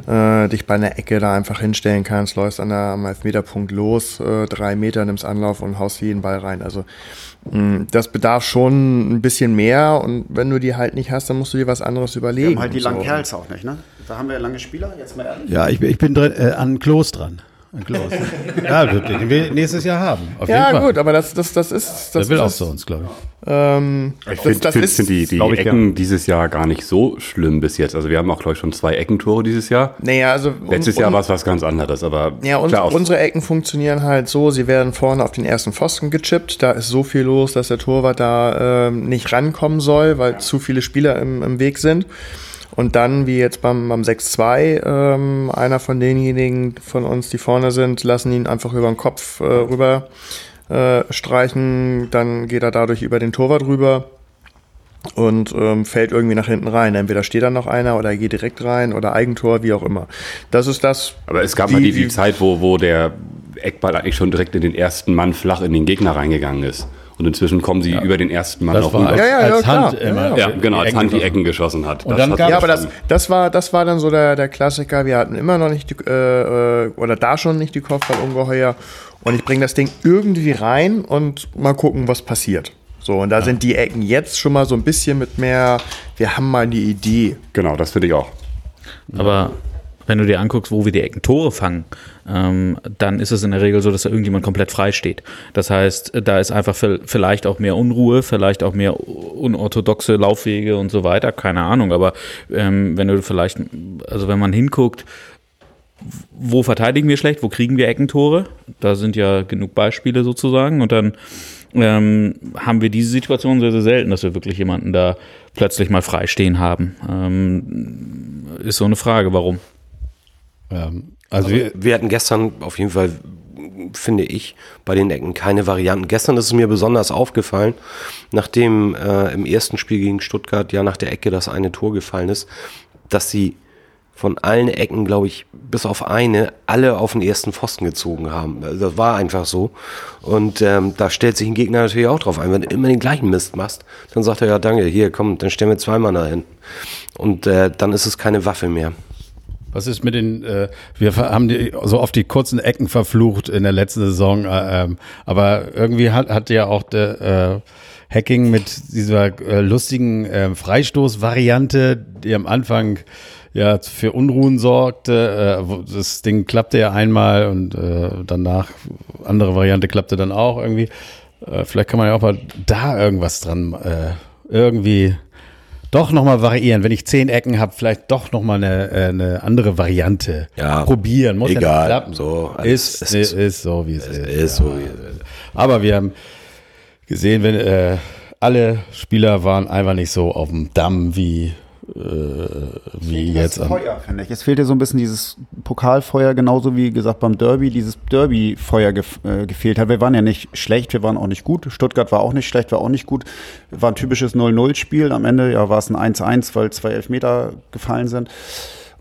[SPEAKER 6] äh, dich bei einer Ecke da einfach hinstellen kannst, läufst an der, am Elfmeterpunkt los, äh, drei Meter nimmst Anlauf und haust jeden Ball rein. Also hm, das bedarf schon ein bisschen mehr und wenn du die halt nicht hast, dann musst du dir was anderes überlegen. Wir
[SPEAKER 3] haben halt die langen Kerls auch nicht, ne? Da haben wir lange Spieler, jetzt mal ehrlich.
[SPEAKER 2] Ja, ich, ich bin drin, äh, an Klos dran. An Klos. ja, den wir nächstes Jahr haben.
[SPEAKER 6] ja, gut, aber das, das, das ist. Das
[SPEAKER 2] Der will auch zu uns, glaube ich.
[SPEAKER 4] Ähm, ich finde find, find die, die Ecken ja. dieses Jahr gar nicht so schlimm bis jetzt. Also wir haben auch, glaube ich, schon zwei Eckentore dieses Jahr.
[SPEAKER 6] Naja, also
[SPEAKER 4] Letztes Jahr war es was ganz anderes, aber
[SPEAKER 6] ja, uns, unsere Ecken funktionieren halt so, sie werden vorne auf den ersten Pfosten gechippt. Da ist so viel los, dass der Torwart da ähm, nicht rankommen soll, weil ja. zu viele Spieler im, im Weg sind. Und dann, wie jetzt beim, beim 6-2, ähm, einer von denjenigen von uns, die vorne sind, lassen ihn einfach über den Kopf äh, rüber äh, streichen, dann geht er dadurch über den Torwart rüber und ähm, fällt irgendwie nach hinten rein. Entweder steht da noch einer oder er geht direkt rein oder Eigentor, wie auch immer. Das ist das.
[SPEAKER 4] Aber es gab wie, mal die, die Zeit, wo, wo der Eckball eigentlich schon direkt in den ersten Mann flach in den Gegner reingegangen ist. Und inzwischen kommen sie ja. über den ersten Mann
[SPEAKER 2] das
[SPEAKER 4] noch
[SPEAKER 2] rüber.
[SPEAKER 6] Als, ja, ja,
[SPEAKER 2] als Hand
[SPEAKER 6] klar.
[SPEAKER 2] immer.
[SPEAKER 4] Ja, genau, als Hand die Ecken geschossen hat.
[SPEAKER 6] Und dann ja, aber das, das, war, das war dann so der, der Klassiker. Wir hatten immer noch nicht, die, äh, äh oder da schon nicht die Kopfballungeheuer. Und ich bringe das Ding irgendwie rein und mal gucken, was passiert. So, und da ja. sind die Ecken jetzt schon mal so ein bisschen mit mehr, wir haben mal die Idee.
[SPEAKER 4] Genau, das finde ich auch.
[SPEAKER 5] Aber wenn du dir anguckst, wo wir die Ecken Tore fangen, ähm, dann ist es in der Regel so, dass da irgendjemand komplett frei steht. Das heißt, da ist einfach vielleicht auch mehr Unruhe, vielleicht auch mehr unorthodoxe Laufwege und so weiter, keine Ahnung. Aber ähm, wenn du vielleicht, also wenn man hinguckt, wo verteidigen wir schlecht, wo kriegen wir Eckentore? Da sind ja genug Beispiele sozusagen. Und dann ähm, haben wir diese Situation sehr, sehr selten, dass wir wirklich jemanden da plötzlich mal frei stehen haben. Ähm, ist so eine Frage, warum?
[SPEAKER 1] Ähm, also, wir, wir hatten gestern auf jeden Fall, finde ich, bei den Ecken keine Varianten. Gestern ist es mir besonders aufgefallen, nachdem äh, im ersten Spiel gegen Stuttgart ja nach der Ecke das eine Tor gefallen ist, dass sie von allen Ecken, glaube ich, bis auf eine, alle auf den ersten Pfosten gezogen haben. Also das war einfach so. Und ähm, da stellt sich ein Gegner natürlich auch drauf ein. Wenn du immer den gleichen Mist machst, dann sagt er, ja danke, hier, komm, dann stellen wir zweimal dahin. Und äh, dann ist es keine Waffe mehr.
[SPEAKER 2] Was ist mit den, äh, wir haben die, so oft die kurzen Ecken verflucht in der letzten Saison, äh, ähm, aber irgendwie hat, hat ja auch der äh, Hacking mit dieser äh, lustigen äh, Freistoßvariante, die am Anfang ja für Unruhen sorgte. Äh, das Ding klappte ja einmal und äh, danach, andere Variante klappte dann auch irgendwie. Äh, vielleicht kann man ja auch mal da irgendwas dran äh, irgendwie doch nochmal variieren. Wenn ich zehn Ecken habe, vielleicht doch nochmal eine, äh, eine andere Variante ja, probieren.
[SPEAKER 1] Muss egal, ja
[SPEAKER 2] klappen.
[SPEAKER 1] So,
[SPEAKER 2] ist, ist, ist, ist, so, wie es, es ist. ist ja. so, wie es ist. Aber wir haben gesehen, wenn äh, alle Spieler waren einfach nicht so auf dem Damm wie äh, wie jetzt.
[SPEAKER 3] Das Feuer, finde ich. Es fehlt ja so ein bisschen dieses Pokalfeuer, genauso wie gesagt beim Derby, dieses Derby-Feuer gef äh, gefehlt hat. Wir waren ja nicht schlecht, wir waren auch nicht gut. Stuttgart war auch nicht schlecht, war auch nicht gut. War ein typisches 0-0-Spiel. Am Ende ja, war es ein 1-1, weil zwei Elfmeter gefallen sind.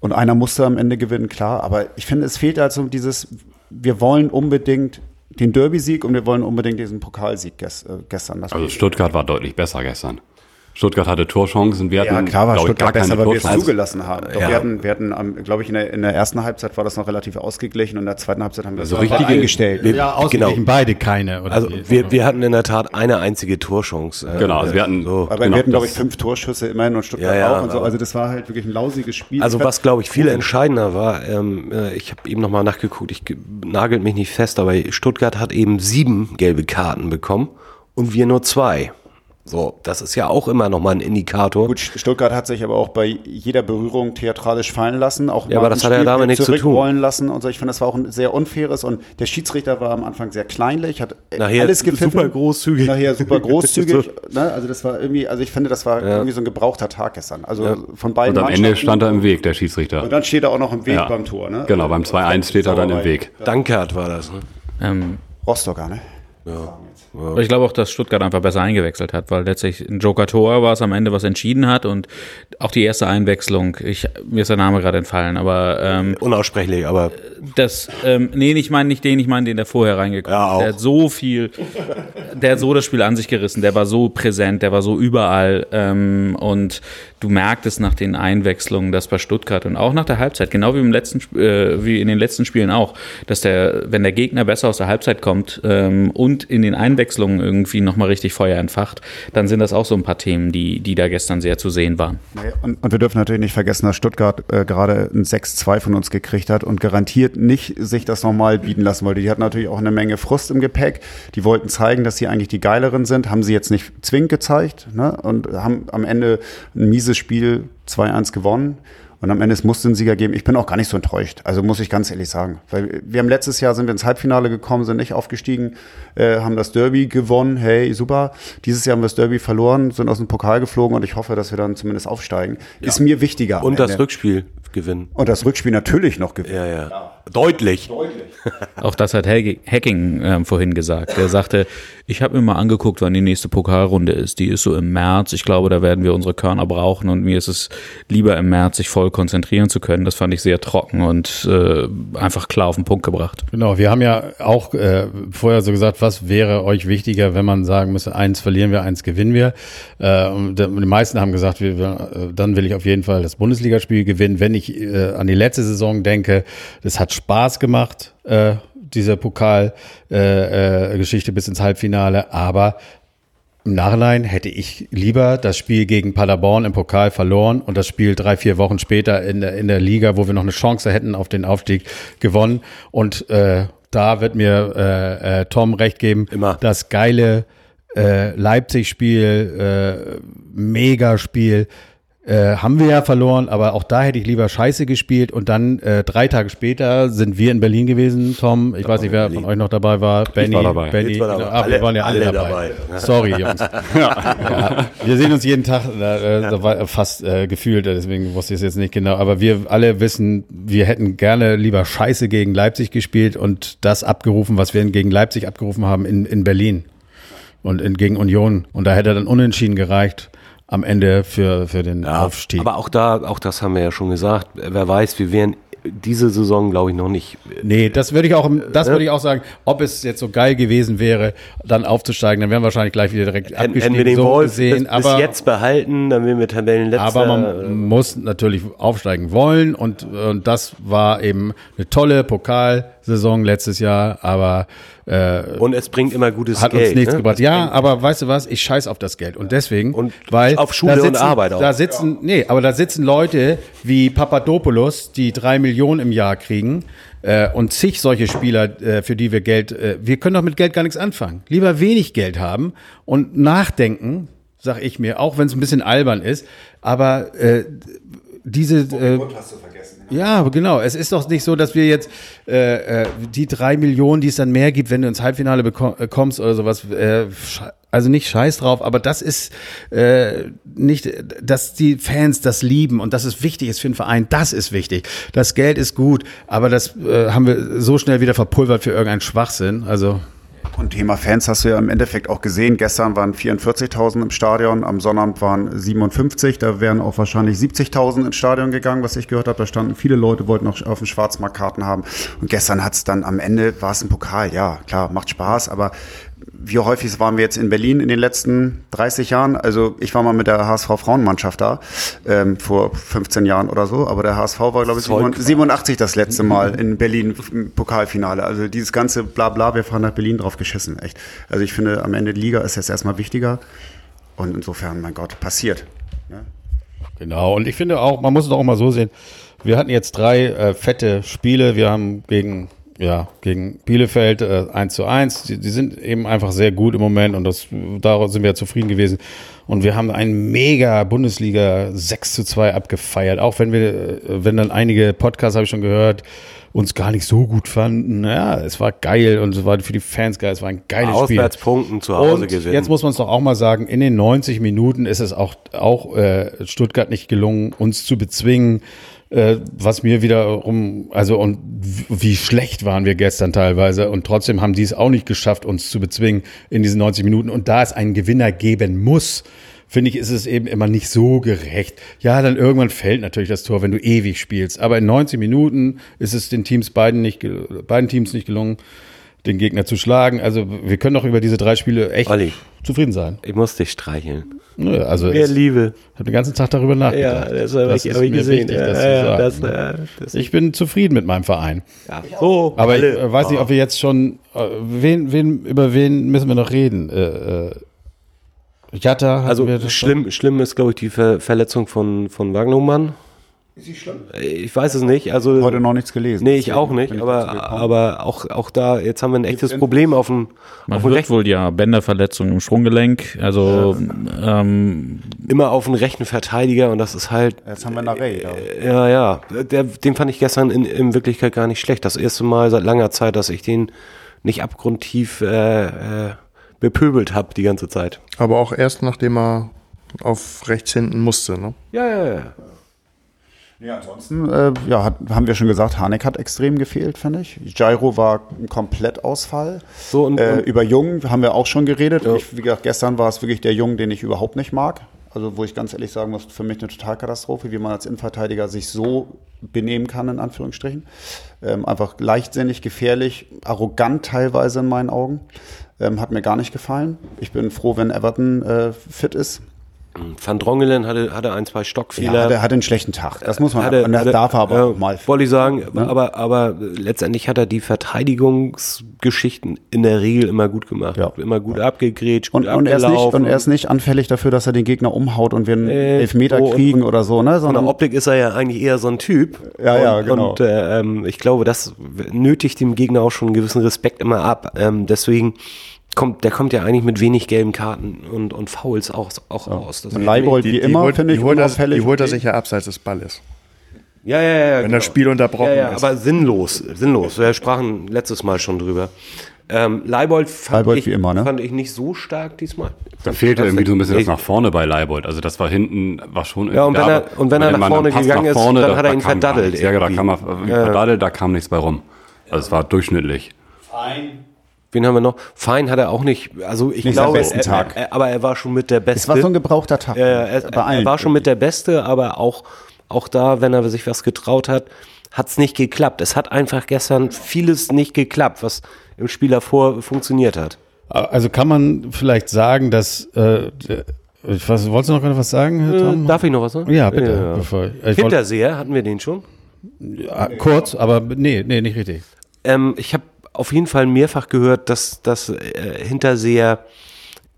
[SPEAKER 3] Und einer musste am Ende gewinnen, klar. Aber ich finde, es fehlt also dieses, wir wollen unbedingt den Derby-Sieg und wir wollen unbedingt diesen Pokalsieg ges äh, gestern.
[SPEAKER 4] also Stuttgart war deutlich besser gestern. Stuttgart hatte Torchancen, wir hatten
[SPEAKER 3] Ja, klar war Stuttgart
[SPEAKER 4] gar
[SPEAKER 3] besser,
[SPEAKER 4] keine
[SPEAKER 3] weil wir es zugelassen haben. Doch
[SPEAKER 1] Ja.
[SPEAKER 3] Wir hatten, wir hatten glaube ich, in der, in der ersten Halbzeit war das noch relativ ausgeglichen und in der zweiten Halbzeit haben wir
[SPEAKER 4] Also
[SPEAKER 3] es
[SPEAKER 4] richtige-
[SPEAKER 3] eingestellt.
[SPEAKER 2] Ja, ausgeglichen
[SPEAKER 1] Genau.
[SPEAKER 2] beide keine. Oder
[SPEAKER 1] Also wir, wir hatten in der Tat eine einzige Torchance. äh,
[SPEAKER 4] Genau, also wir hatten,
[SPEAKER 1] so.
[SPEAKER 3] Aber
[SPEAKER 4] genau,
[SPEAKER 3] wir hatten, glaube ich,
[SPEAKER 4] das-
[SPEAKER 3] fünf Torschüsse immerhin und Stuttgart
[SPEAKER 1] Ja, ja,
[SPEAKER 3] auch und so. Also das war halt wirklich ein lausiges Spiel.
[SPEAKER 1] Also was, glaube ich, viel entscheidender war, ähm, äh, ich habe eben nochmal nachgeguckt, ich ge- nagelt mich nicht fest, aber Stuttgart hat eben sieben gelbe Karten bekommen und wir nur zwei. So, das ist ja auch immer nochmal ein Indikator.
[SPEAKER 3] Gut, Stuttgart hat sich aber auch bei jeder Berührung theatralisch fallen lassen, auch
[SPEAKER 1] Ja, aber das hat ja
[SPEAKER 3] Spiel
[SPEAKER 1] damit nichts zu tun.
[SPEAKER 3] zurückrollen lassen und so. Ich finde, das war auch ein sehr unfaires und der Schiedsrichter war am Anfang sehr kleinlich, hat
[SPEAKER 1] Nachher
[SPEAKER 3] alles gepfiffen.
[SPEAKER 1] super großzügig.
[SPEAKER 3] Nachher super großzügig. Ne? Also das war irgendwie, also ich finde, das war irgendwie so ein gebrauchter Tag gestern. Also von beiden
[SPEAKER 4] Und am Ende stand er im Weg, der Schiedsrichter.
[SPEAKER 3] Und dann steht er auch noch im Weg
[SPEAKER 4] Ja.
[SPEAKER 3] beim Tor. Ne?
[SPEAKER 4] Genau, beim 2-1 steht er dann im Weg.
[SPEAKER 1] Dankert war das. Ne?
[SPEAKER 5] Ähm,
[SPEAKER 3] Rostocker, ne?
[SPEAKER 5] Aber ich glaube auch, dass Stuttgart einfach besser eingewechselt hat, weil letztlich ein Joker-Tor war es am Ende, was entschieden hat und auch die erste Einwechslung, ich, mir ist der Name gerade entfallen, aber ähm,
[SPEAKER 1] Unaussprechlich, aber
[SPEAKER 5] das, ähm, nee, ich meine nicht den, ich meine den, der vorher reingekommen
[SPEAKER 1] Ja, auch.
[SPEAKER 5] Der hat so viel, der hat so das Spiel an sich gerissen, der war so präsent, der war so überall ähm, und du merktest nach den Einwechslungen, dass bei Stuttgart und auch nach der Halbzeit, genau wie im letzten, äh, wie in den letzten Spielen auch, dass der, wenn der Gegner besser aus der Halbzeit kommt ähm, und in den Einwechslungen irgendwie nochmal richtig Feuer entfacht, dann sind das auch so ein paar Themen, die, die da gestern sehr zu sehen waren.
[SPEAKER 3] Und, und wir dürfen natürlich nicht vergessen, dass Stuttgart äh, gerade ein 6-2 von uns gekriegt hat und garantiert nicht sich das nochmal bieten lassen wollte. Die hatten natürlich auch eine Menge Frust im Gepäck. Die wollten zeigen, dass sie eigentlich die geileren sind, haben sie jetzt nicht zwingend gezeigt ne? und haben am Ende ein mieses Spiel 2-1 gewonnen. Und am Ende es musste einen Sieger geben. Ich bin auch gar nicht so enttäuscht. Also muss ich ganz ehrlich sagen. Weil wir haben letztes Jahr sind wir ins Halbfinale gekommen, sind nicht aufgestiegen, äh, haben das Derby gewonnen. Hey, super. Dieses Jahr haben wir das Derby verloren, sind aus dem Pokal geflogen und ich hoffe, dass wir dann zumindest aufsteigen. Ist mir wichtiger.
[SPEAKER 1] und das. Rückspiel gewinnen.
[SPEAKER 3] und das Rückspiel natürlich noch gewinnen.
[SPEAKER 1] Ja, ja. Deutlich.
[SPEAKER 5] Auch das hat Hacking ähm, vorhin gesagt. Er sagte, ich habe mir mal angeguckt, wann die nächste Pokalrunde ist. Die ist so im März. Ich glaube, da werden wir unsere Körner brauchen und mir ist es lieber im März, sich voll konzentrieren zu können. Das fand ich sehr trocken und äh, einfach klar auf den Punkt gebracht.
[SPEAKER 2] Genau, wir haben ja auch äh, vorher so gesagt, was wäre euch wichtiger, wenn man sagen müsste, eins verlieren wir, eins gewinnen wir. Äh, und die meisten haben gesagt, wir, äh, dann will ich auf jeden Fall das Bundesligaspiel gewinnen. Wenn ich äh, an die letzte Saison denke, das hat Spaß gemacht, äh, diese Pokal-Geschichte äh, Geschichte bis ins Halbfinale, aber im Nachhinein hätte ich lieber das Spiel gegen Paderborn im Pokal verloren und das Spiel drei, vier Wochen später in der, in der Liga, wo wir noch eine Chance hätten auf den Aufstieg, gewonnen. Und äh, da wird mir äh, äh, Tom recht geben.
[SPEAKER 1] Immer.
[SPEAKER 2] Das geile äh, Leipzig-Spiel, äh, Megaspiel, äh, haben wir ja verloren, aber auch da hätte ich lieber Scheiße gespielt und dann äh, drei Tage später sind wir in Berlin gewesen, Tom. Ich weiß nicht, wer von euch noch dabei war. Benny,
[SPEAKER 4] war dabei.
[SPEAKER 2] Benny,
[SPEAKER 1] war dabei.
[SPEAKER 2] Ah, wir
[SPEAKER 1] Alle-
[SPEAKER 2] waren ja alle,
[SPEAKER 1] alle
[SPEAKER 2] dabei.
[SPEAKER 1] dabei.
[SPEAKER 2] Sorry, Jungs. Ja, wir sehen uns jeden Tag, äh, da war fast äh, gefühlt, äh, deswegen wusste ich es jetzt nicht genau. Aber wir alle wissen, wir hätten gerne lieber Scheiße gegen Leipzig gespielt und das abgerufen, was wir gegen Leipzig abgerufen haben in, in Berlin und in, gegen Union. Und da hätte dann unentschieden gereicht am Ende für, für den Aufstieg.
[SPEAKER 1] Aber auch da, auch das haben wir ja schon gesagt. Wer weiß, wir wären diese Saison, glaube ich, noch nicht.
[SPEAKER 2] Nee, das würde ich auch, das würde ich auch sagen, ob es jetzt so geil gewesen wäre, dann aufzusteigen, dann wären wir wahrscheinlich gleich wieder direkt abgestiegen,
[SPEAKER 1] hätten wir den
[SPEAKER 2] so
[SPEAKER 1] Wolf
[SPEAKER 2] gesehen,
[SPEAKER 1] bis, bis
[SPEAKER 2] aber,
[SPEAKER 1] jetzt behalten, dann wären wir Tabellenletzter.
[SPEAKER 2] aber man muss natürlich aufsteigen wollen und, und das war eben eine tolle Pokalsaison letztes Jahr, aber äh,
[SPEAKER 1] und es bringt immer gutes
[SPEAKER 2] hat
[SPEAKER 1] Geld.
[SPEAKER 2] uns nichts
[SPEAKER 1] ne?
[SPEAKER 2] gebracht. Ja, aber weißt du was? Ich scheiß auf das Geld. Und deswegen,
[SPEAKER 1] Und
[SPEAKER 2] weil
[SPEAKER 1] auf Schule
[SPEAKER 2] da
[SPEAKER 1] und
[SPEAKER 2] sitzen,
[SPEAKER 1] Arbeit auch.
[SPEAKER 2] Da sitzen, nee, aber da sitzen Leute wie Papadopoulos, die drei Millionen im Jahr kriegen. Äh, und zig solche Spieler, äh, für die wir Geld, äh, wir können doch mit Geld gar nichts anfangen. Lieber wenig Geld haben und nachdenken, sag ich mir, auch wenn es ein bisschen albern ist, aber äh, diese äh, ja, genau. Es ist doch nicht so, dass wir jetzt äh, äh, die drei Millionen, die es dann mehr gibt, wenn du ins Halbfinale äh, kommst oder sowas, äh, also nicht scheiß drauf, aber das ist äh, nicht, dass die Fans das lieben und dass es wichtig ist für den Verein, das ist wichtig. Das Geld ist gut, aber das äh, haben wir so schnell wieder verpulvert für irgendeinen Schwachsinn. Also
[SPEAKER 3] Und Thema Fans hast du ja im Endeffekt auch gesehen. Gestern waren 44.000 im Stadion, am Sonnabend waren 57. Da wären auch wahrscheinlich 70.000 ins Stadion gegangen, was ich gehört habe. Da standen viele Leute, wollten noch auf dem Schwarzmarkt Karten haben. Und gestern hat es dann am Ende, war es ein Pokal. Ja, klar, macht Spaß, aber wie häufig waren wir jetzt in Berlin in den letzten 30 Jahren? Also ich war mal mit der HSV Frauenmannschaft da ähm, vor 15 Jahren oder so, aber der HSV war glaube ich 87 das letzte Mal in Berlin im Pokalfinale. Also dieses ganze Blabla, wir fahren nach Berlin drauf geschissen, echt. Also ich finde am Ende die Liga ist jetzt erstmal wichtiger und insofern, mein Gott, passiert. Ja?
[SPEAKER 2] Genau, und ich finde auch, man muss es auch mal so sehen, wir hatten jetzt drei äh, fette Spiele, wir haben gegen ja, gegen Bielefeld äh, 1 zu 1. Die, die sind eben einfach sehr gut im Moment und das, daraus sind wir zufrieden gewesen. Und wir haben einen mega Bundesliga 6 zu 2 abgefeiert. Auch wenn wir, äh, wenn dann einige Podcasts, habe ich schon gehört, uns gar nicht so gut fanden. Ja, es war geil und es war für die Fans geil. Es war ein geiles Spiel.
[SPEAKER 1] Auswärtspunkten zu Hause
[SPEAKER 2] Und
[SPEAKER 1] gewinnen.
[SPEAKER 2] jetzt muss man es doch auch mal sagen, in den 90 Minuten ist es auch, auch äh, Stuttgart nicht gelungen, uns zu bezwingen. Äh, was mir wiederum, also und wie schlecht waren wir gestern teilweise und trotzdem haben die es auch nicht geschafft, uns zu bezwingen in diesen 90 Minuten. Und da es einen Gewinner geben muss, finde ich, ist es eben immer nicht so gerecht. Ja, dann irgendwann fällt natürlich das Tor, wenn du ewig spielst. Aber in 90 Minuten ist es den Teams beiden nicht, beiden Teams nicht gelungen, den Gegner zu schlagen. Also wir können doch über diese drei Spiele echt
[SPEAKER 1] Olli.
[SPEAKER 2] zufrieden sein.
[SPEAKER 1] Ich muss dich streicheln.
[SPEAKER 2] Nö, also
[SPEAKER 1] Mehr
[SPEAKER 2] ich
[SPEAKER 1] Liebe.
[SPEAKER 2] habe den ganzen Tag darüber nachgedacht.
[SPEAKER 1] ich, ich gesehen.
[SPEAKER 2] wichtig,
[SPEAKER 1] ja,
[SPEAKER 2] das
[SPEAKER 1] ja,
[SPEAKER 2] zu
[SPEAKER 1] das,
[SPEAKER 2] sagen.
[SPEAKER 1] äh, das,
[SPEAKER 2] ich bin zufrieden mit meinem Verein.
[SPEAKER 1] ja. So,
[SPEAKER 2] Aber ich
[SPEAKER 1] alle.
[SPEAKER 2] äh, weiß nicht, ob wir jetzt schon, äh, wen, wen, über wen müssen wir noch reden? Äh, äh, Jatta,
[SPEAKER 1] Also schlimm, schlimm ist, glaube ich, die Ver Verletzung von, von Wagnumann. Ist sie schlimm? Ich weiß es nicht. Also,
[SPEAKER 3] Heute noch nichts gelesen.
[SPEAKER 1] nee, ich
[SPEAKER 3] deswegen
[SPEAKER 1] auch nicht.
[SPEAKER 3] ich
[SPEAKER 1] Aber, aber auch, auch da, jetzt haben wir ein echtes Problem auf dem,
[SPEAKER 5] Man
[SPEAKER 1] auf dem
[SPEAKER 5] hört wohl ja Bänderverletzung im Sprunggelenk. Also ähm,
[SPEAKER 1] immer auf den rechten Verteidiger und das ist halt,
[SPEAKER 3] Jetzt haben wir Narey da.
[SPEAKER 1] ja, ja, der, den fand ich gestern in, in Wirklichkeit gar nicht schlecht. Das erste Mal seit langer Zeit, dass ich den nicht abgrundtief äh, äh, bepöbelt habe die ganze Zeit.
[SPEAKER 6] Aber auch erst nachdem er auf rechts hinten musste. Ne?
[SPEAKER 1] Ja, ja, ja.
[SPEAKER 3] Ja, ansonsten äh, ja, hat, haben wir schon gesagt, Hanek hat extrem gefehlt, finde ich. Jairo war ein Komplettausfall.
[SPEAKER 1] So, und-
[SPEAKER 3] äh,
[SPEAKER 1] und-
[SPEAKER 3] über Jung haben wir auch schon geredet. Ich, wie gesagt, gestern war es wirklich der Jung, den ich überhaupt nicht mag. Also wo ich ganz ehrlich sagen muss, für mich eine Totalkatastrophe, wie man als Innenverteidiger sich so benehmen kann, in Anführungsstrichen. Ähm, einfach leichtsinnig, gefährlich, arrogant teilweise in meinen Augen. Ähm, hat mir gar nicht gefallen. Ich bin froh, wenn Everton äh, fit ist.
[SPEAKER 1] Van Drongelen hatte, hatte ein, zwei Stockfehler.
[SPEAKER 3] Ja, der hat einen schlechten Tag. Das muss man,
[SPEAKER 1] Hat er-
[SPEAKER 3] und das
[SPEAKER 1] hat er-
[SPEAKER 3] darf er aber
[SPEAKER 1] ja,
[SPEAKER 3] mal.
[SPEAKER 1] Wollte ich sagen, aber, aber letztendlich hat er die Verteidigungsgeschichten in der Regel immer gut gemacht.
[SPEAKER 3] Ja.
[SPEAKER 1] Immer gut abgegrätscht, gut
[SPEAKER 3] Und, und, er ist nicht, und er ist nicht anfällig dafür, dass er den Gegner umhaut und wir einen
[SPEAKER 1] Äh,
[SPEAKER 3] Elfmeter
[SPEAKER 1] und-
[SPEAKER 3] kriegen oder so, ne?
[SPEAKER 1] Von der
[SPEAKER 3] Sondern
[SPEAKER 1] Optik ist er ja eigentlich eher so ein Typ.
[SPEAKER 3] Ja, ja,
[SPEAKER 1] und,
[SPEAKER 3] genau.
[SPEAKER 1] Und äh, ähm, ich glaube, das nötigt dem Gegner auch schon einen gewissen Respekt immer ab. Ähm, deswegen kommt, der kommt ja eigentlich mit wenig gelben Karten und, und Fouls auch, auch aus. Das
[SPEAKER 3] und Leibold wie immer,
[SPEAKER 6] holt,
[SPEAKER 3] finde ich,
[SPEAKER 6] die holt, er,
[SPEAKER 3] unauffällig.
[SPEAKER 6] die holt er sich ja abseits des Balles.
[SPEAKER 1] Ja, ja, ja.
[SPEAKER 6] Wenn
[SPEAKER 1] genau.
[SPEAKER 6] das Spiel unterbrochen
[SPEAKER 1] ja, ja,
[SPEAKER 6] ist.
[SPEAKER 1] aber sinnlos, sinnlos. Wir sprachen letztes Mal schon drüber. Ähm, Leibold, fand,
[SPEAKER 3] Leibold
[SPEAKER 1] ich,
[SPEAKER 3] wie immer, ne?
[SPEAKER 1] fand ich nicht so stark diesmal.
[SPEAKER 4] Da fehlte irgendwie so ein bisschen das nach vorne bei Leibold. Also das war hinten, war schon
[SPEAKER 1] Ja, und wenn er- und wenn er nach vorne gegangen ist, dann
[SPEAKER 4] da-
[SPEAKER 1] hat er
[SPEAKER 4] da
[SPEAKER 1] ihn
[SPEAKER 4] nichts. Ja, da
[SPEAKER 1] irgendwie.
[SPEAKER 4] kam er verdattelt, da kam nichts bei rum. Also es war durchschnittlich.
[SPEAKER 1] Wen haben wir noch? Fein hat er auch nicht, also ich
[SPEAKER 3] Nicht
[SPEAKER 1] glaube,
[SPEAKER 3] besten
[SPEAKER 1] er,
[SPEAKER 3] Tag.
[SPEAKER 1] Er, aber er war schon mit der
[SPEAKER 3] Es
[SPEAKER 1] Beste.
[SPEAKER 3] war so ein gebrauchter Tag.
[SPEAKER 1] Ja, ja, er,
[SPEAKER 3] bei allen.
[SPEAKER 1] er war schon mit der Beste, aber auch, auch da, wenn er sich was getraut hat, hat es nicht geklappt. Es hat einfach gestern vieles nicht geklappt, was im Spiel davor funktioniert hat.
[SPEAKER 2] Also kann man vielleicht sagen, dass äh, ich weiß, wolltest du noch gerade was sagen, Herr Tom?
[SPEAKER 1] Äh, darf ich noch was sagen?
[SPEAKER 2] ja, bitte. Bevor, ich wollte,
[SPEAKER 1] Hinterseher, hatten wir den schon?
[SPEAKER 2] ja, kurz, aber nee, nee, nicht richtig.
[SPEAKER 1] Ähm, ich habe auf jeden Fall mehrfach gehört, dass das äh, Hinterseher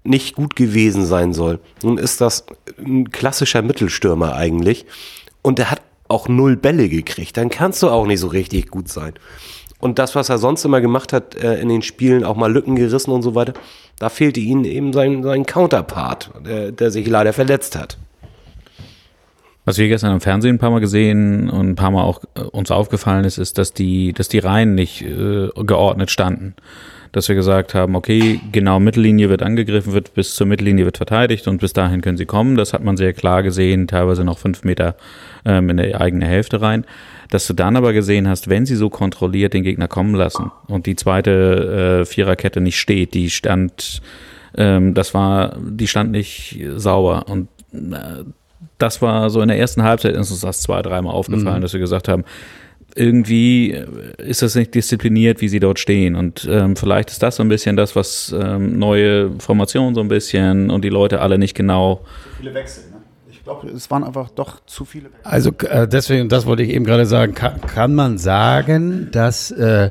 [SPEAKER 1] nicht gut gewesen sein soll. Nun ist das ein klassischer Mittelstürmer eigentlich und der hat auch null Bälle gekriegt. Dann kannst du auch nicht so richtig gut sein. Und das, was er sonst immer gemacht hat äh, in den Spielen, auch mal Lücken gerissen und so weiter, da fehlte ihnen eben sein, sein Counterpart, der, der sich leider verletzt hat.
[SPEAKER 5] Was wir gestern im Fernsehen ein paar Mal gesehen und ein paar Mal auch äh, uns aufgefallen ist, ist, dass die, dass die Reihen nicht äh, geordnet standen. Dass wir gesagt haben, okay, genau Mittellinie wird angegriffen, wird bis zur Mittellinie wird verteidigt und bis dahin können sie kommen. Das hat man sehr klar gesehen, teilweise noch fünf Meter ähm, in der eigene Hälfte rein. Dass du dann aber gesehen hast, wenn sie so kontrolliert den Gegner kommen lassen und die zweite äh, Viererkette nicht steht, die stand, ähm, das war, die stand nicht sauber und äh, das war so in der ersten Halbzeit ist uns das zwei, dreimal aufgefallen, dass wir gesagt haben, irgendwie ist das nicht diszipliniert, wie sie dort stehen. Und ähm, vielleicht ist das so ein bisschen das, was ähm, neue Formationen so ein bisschen und die Leute alle nicht genau.
[SPEAKER 3] Viele Wechsel, ne? Ich glaube, es waren einfach doch zu viele Wechsel.
[SPEAKER 2] Also äh, deswegen, das wollte ich eben gerade sagen, kann, kann man sagen, dass äh,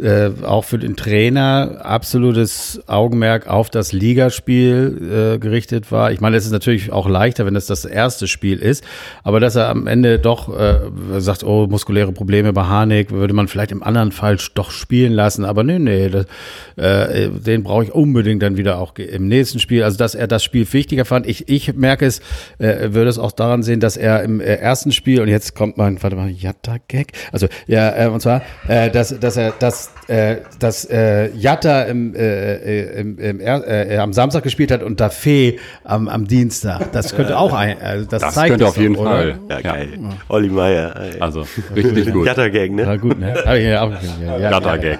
[SPEAKER 2] äh, auch für den Trainer absolutes Augenmerk auf das Ligaspiel äh, gerichtet war. Ich meine, es ist natürlich auch leichter, wenn das das erste Spiel ist, aber dass er am Ende doch äh, sagt, oh, muskuläre Probleme bei Harnik, würde man vielleicht im anderen Fall doch spielen lassen, aber nee, nee, das, äh, den brauche ich unbedingt dann wieder auch im nächsten Spiel. Also, dass er das Spiel wichtiger fand. Ich, ich merke es, äh, würde es auch daran sehen, dass er im äh, ersten Spiel, und jetzt kommt mein, warte mal, Jatta-Gag, also ja, äh, und zwar, äh, dass, dass er das äh, dass äh, Jatta im, äh, äh im, im, äh, am Samstag gespielt hat und Daffé am, am Dienstag. Das könnte auch ein. Also das,
[SPEAKER 4] Das
[SPEAKER 2] zeigt
[SPEAKER 4] könnte auf jeden
[SPEAKER 2] doch,
[SPEAKER 4] Fall.
[SPEAKER 1] Ja, geil. Olli Meier. ey.
[SPEAKER 4] Also richtig gut.
[SPEAKER 1] Gatter-Gang, ne?
[SPEAKER 2] Ja, gut, ne? Hab ich ja auch, ja, ja,
[SPEAKER 4] Gatter-Gag.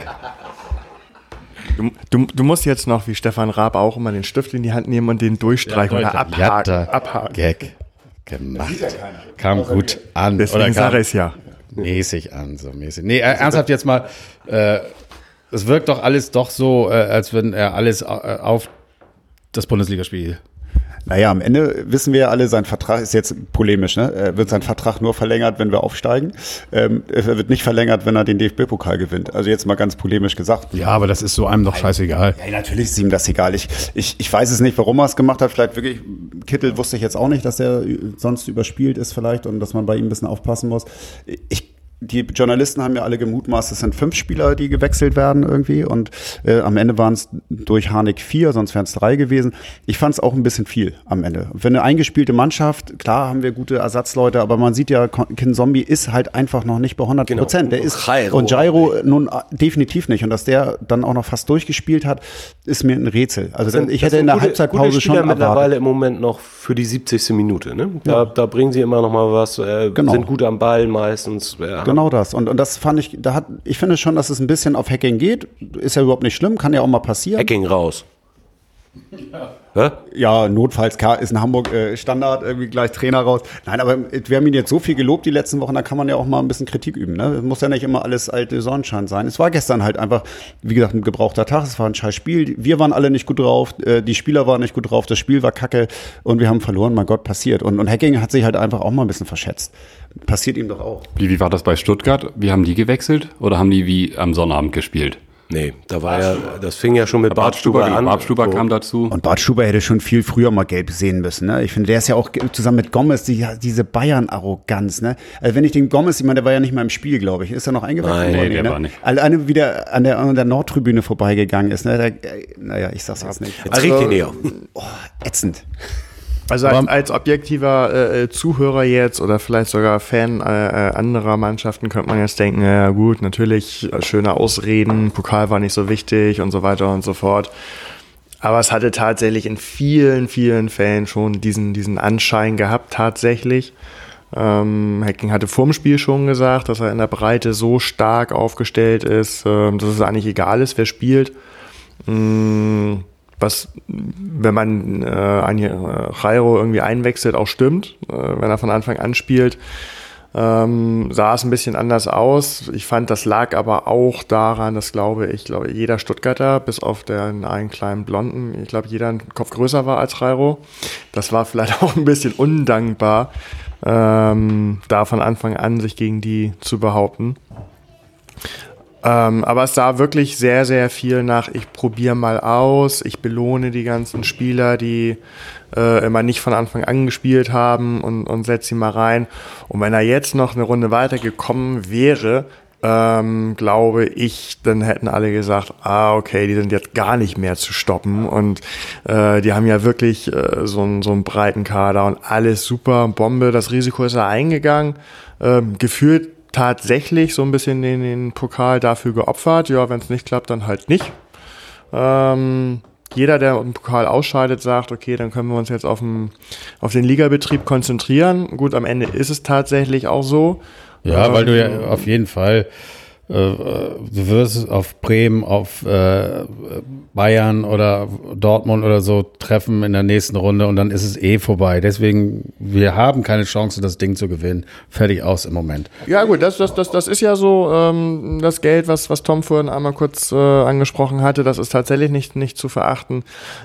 [SPEAKER 6] Du, du, du musst jetzt noch, wie Stefan Raab, auch immer den Stift in die Hand nehmen und den durchstreichen oder abhaken.
[SPEAKER 2] Jatta
[SPEAKER 6] abhaken.
[SPEAKER 2] Gag gemacht. Kam gut an.
[SPEAKER 6] Deswegen
[SPEAKER 2] kam
[SPEAKER 6] sage ich es ja.
[SPEAKER 2] Mäßig an, so mäßig. Nee, äh, ernsthaft jetzt mal, äh, es wirkt doch alles doch so, äh, als wenn er alles äh, auf das Bundesligaspiel
[SPEAKER 3] Naja, am Ende wissen wir ja alle, sein Vertrag ist jetzt polemisch, ne? Er wird sein Vertrag nur verlängert, wenn wir aufsteigen. Ähm, er wird nicht verlängert, wenn er den DFB-Pokal gewinnt. Also jetzt mal ganz polemisch gesagt.
[SPEAKER 2] Ja, aber das ist so einem doch scheißegal.
[SPEAKER 3] Ja, natürlich ist ihm das egal. Ich, ich, ich weiß es nicht, warum er es gemacht hat. Vielleicht wirklich, Kittel wusste ich jetzt auch nicht, dass er sonst überspielt ist vielleicht und dass man bei ihm ein bisschen aufpassen muss. Ich die Journalisten haben ja alle gemutmaßt, es sind fünf Spieler, die gewechselt werden irgendwie. Und äh, am Ende waren es durch Harnik vier, sonst wären es drei gewesen. Ich fand es auch ein bisschen viel am Ende. Für eine eingespielte Mannschaft, klar haben wir gute Ersatzleute, aber man sieht ja, Kin Zombie ist halt einfach noch nicht bei 100 Prozent. Der ist
[SPEAKER 1] Jairo.
[SPEAKER 3] und Jairo nun äh, definitiv nicht. Und dass der dann auch noch fast durchgespielt hat, ist mir ein Rätsel. Also denn, ich hätte
[SPEAKER 1] sind
[SPEAKER 3] in der
[SPEAKER 1] gute-
[SPEAKER 3] Halbzeitpause
[SPEAKER 1] gute
[SPEAKER 3] schon
[SPEAKER 1] Spieler mittlerweile
[SPEAKER 3] erwartet.
[SPEAKER 1] im Moment noch für die 70. Minute. Ne? Da, da bringen sie immer noch mal was, äh,
[SPEAKER 3] Genau.
[SPEAKER 1] sind gut am Ball meistens. Ja.
[SPEAKER 3] Genau das. Und, und das fand ich, da hat, ich finde schon, dass es ein bisschen auf Hacking geht. Ist ja überhaupt nicht schlimm, kann ja auch mal passieren.
[SPEAKER 1] Hacking raus. Hä?
[SPEAKER 3] Ja, notfalls ist in Hamburg äh, Standard, irgendwie gleich Trainer raus. Nein, aber wir haben ihn jetzt so viel gelobt die letzten Wochen, da kann man ja auch mal ein bisschen Kritik üben. Ne? Es muss ja nicht immer alles alte Sonnenschein sein. Es war gestern halt einfach, wie gesagt, ein gebrauchter Tag, es war ein scheiß Spiel. Wir waren alle nicht gut drauf, äh, die Spieler waren nicht gut drauf, das Spiel war kacke und wir haben verloren, mein Gott, passiert. Und, und Hacking hat sich halt einfach auch mal ein bisschen verschätzt. Passiert ihm doch auch.
[SPEAKER 4] Wie, wie war das bei Stuttgart? Wie haben die gewechselt? Oder haben die wie am Sonnabend gespielt?
[SPEAKER 1] Nee, da war ja, das fing ja schon mit
[SPEAKER 4] Bartstuber,
[SPEAKER 1] Bartstuber an.
[SPEAKER 4] Bartstuber
[SPEAKER 1] So.
[SPEAKER 4] kam dazu.
[SPEAKER 3] Und Bart Schuber hätte schon viel früher mal gelb sehen müssen. Ne? Ich finde, der ist ja auch zusammen mit Gomez, die, diese Bayern-Arroganz. Ne? Also wenn ich den Gomez, ich meine, der war ja nicht mal im Spiel, glaube ich. Ist er noch eingewechselt
[SPEAKER 1] Nein,
[SPEAKER 3] worden?
[SPEAKER 4] nee, der
[SPEAKER 3] ne?
[SPEAKER 4] war nicht.
[SPEAKER 3] Alleine wieder an der, an der Nordtribüne vorbeigegangen ist. Ne? Der, äh, naja, ich sag's jetzt nicht.
[SPEAKER 1] Jetzt regt ihn näher.
[SPEAKER 3] Oh, ätzend.
[SPEAKER 6] Also als, als objektiver äh, äh, Zuhörer jetzt oder vielleicht sogar Fan äh, äh, anderer Mannschaften könnte man jetzt denken, ja gut, natürlich äh, schöne Ausreden, Pokal war nicht so wichtig und so weiter und so fort. Aber es hatte tatsächlich in vielen, vielen Fällen schon diesen, diesen Anschein gehabt, tatsächlich. Ähm, Hacking hatte vorm Spiel schon gesagt, dass er in der Breite so stark aufgestellt ist, ähm, dass es eigentlich egal ist, wer spielt. Mm, was, wenn man äh, ein äh, Jairo irgendwie einwechselt, auch stimmt, äh, wenn er von Anfang an spielt. Ähm, sah es ein bisschen anders aus. Ich fand, das lag aber auch daran, dass glaube ich, glaube jeder Stuttgarter, bis auf den einen kleinen Blonden, ich glaube, jeder einen Kopf größer war als Jairo. Das war vielleicht auch ein bisschen undankbar, ähm, da von Anfang an sich gegen die zu behaupten. Ähm, aber es sah wirklich sehr, sehr viel nach, ich probiere mal aus, ich belohne die ganzen Spieler, die äh, immer nicht von Anfang an gespielt haben und, und setze sie mal rein. Und wenn er jetzt noch eine Runde weitergekommen wäre, ähm, glaube ich, dann hätten alle gesagt, ah, okay, die sind jetzt gar nicht mehr zu stoppen. Und äh, die haben ja wirklich äh, so, einen, so einen breiten Kader und alles super, Bombe, das Risiko ist er eingegangen. Ähm, gefühlt tatsächlich so ein bisschen den, den Pokal dafür geopfert. Ja, wenn es nicht klappt, dann halt nicht. Ähm, jeder, der im Pokal ausscheidet, sagt, okay, dann können wir uns jetzt auf den, auf den Ligabetrieb konzentrieren. Gut, am Ende ist es tatsächlich auch so.
[SPEAKER 2] Ja,
[SPEAKER 6] Ähm,
[SPEAKER 2] weil du ja auf jeden Fall du wirst auf Bremen, auf äh, Bayern oder Dortmund oder so treffen in der nächsten Runde und dann ist es eh vorbei. Deswegen, wir haben keine Chance, das Ding zu gewinnen. Fertig aus im Moment.
[SPEAKER 6] Ja gut, das, das, das, das ist ja so ähm, das Geld, was, was Tom vorhin einmal kurz äh, angesprochen hatte, das ist tatsächlich nicht, nicht zu verachten.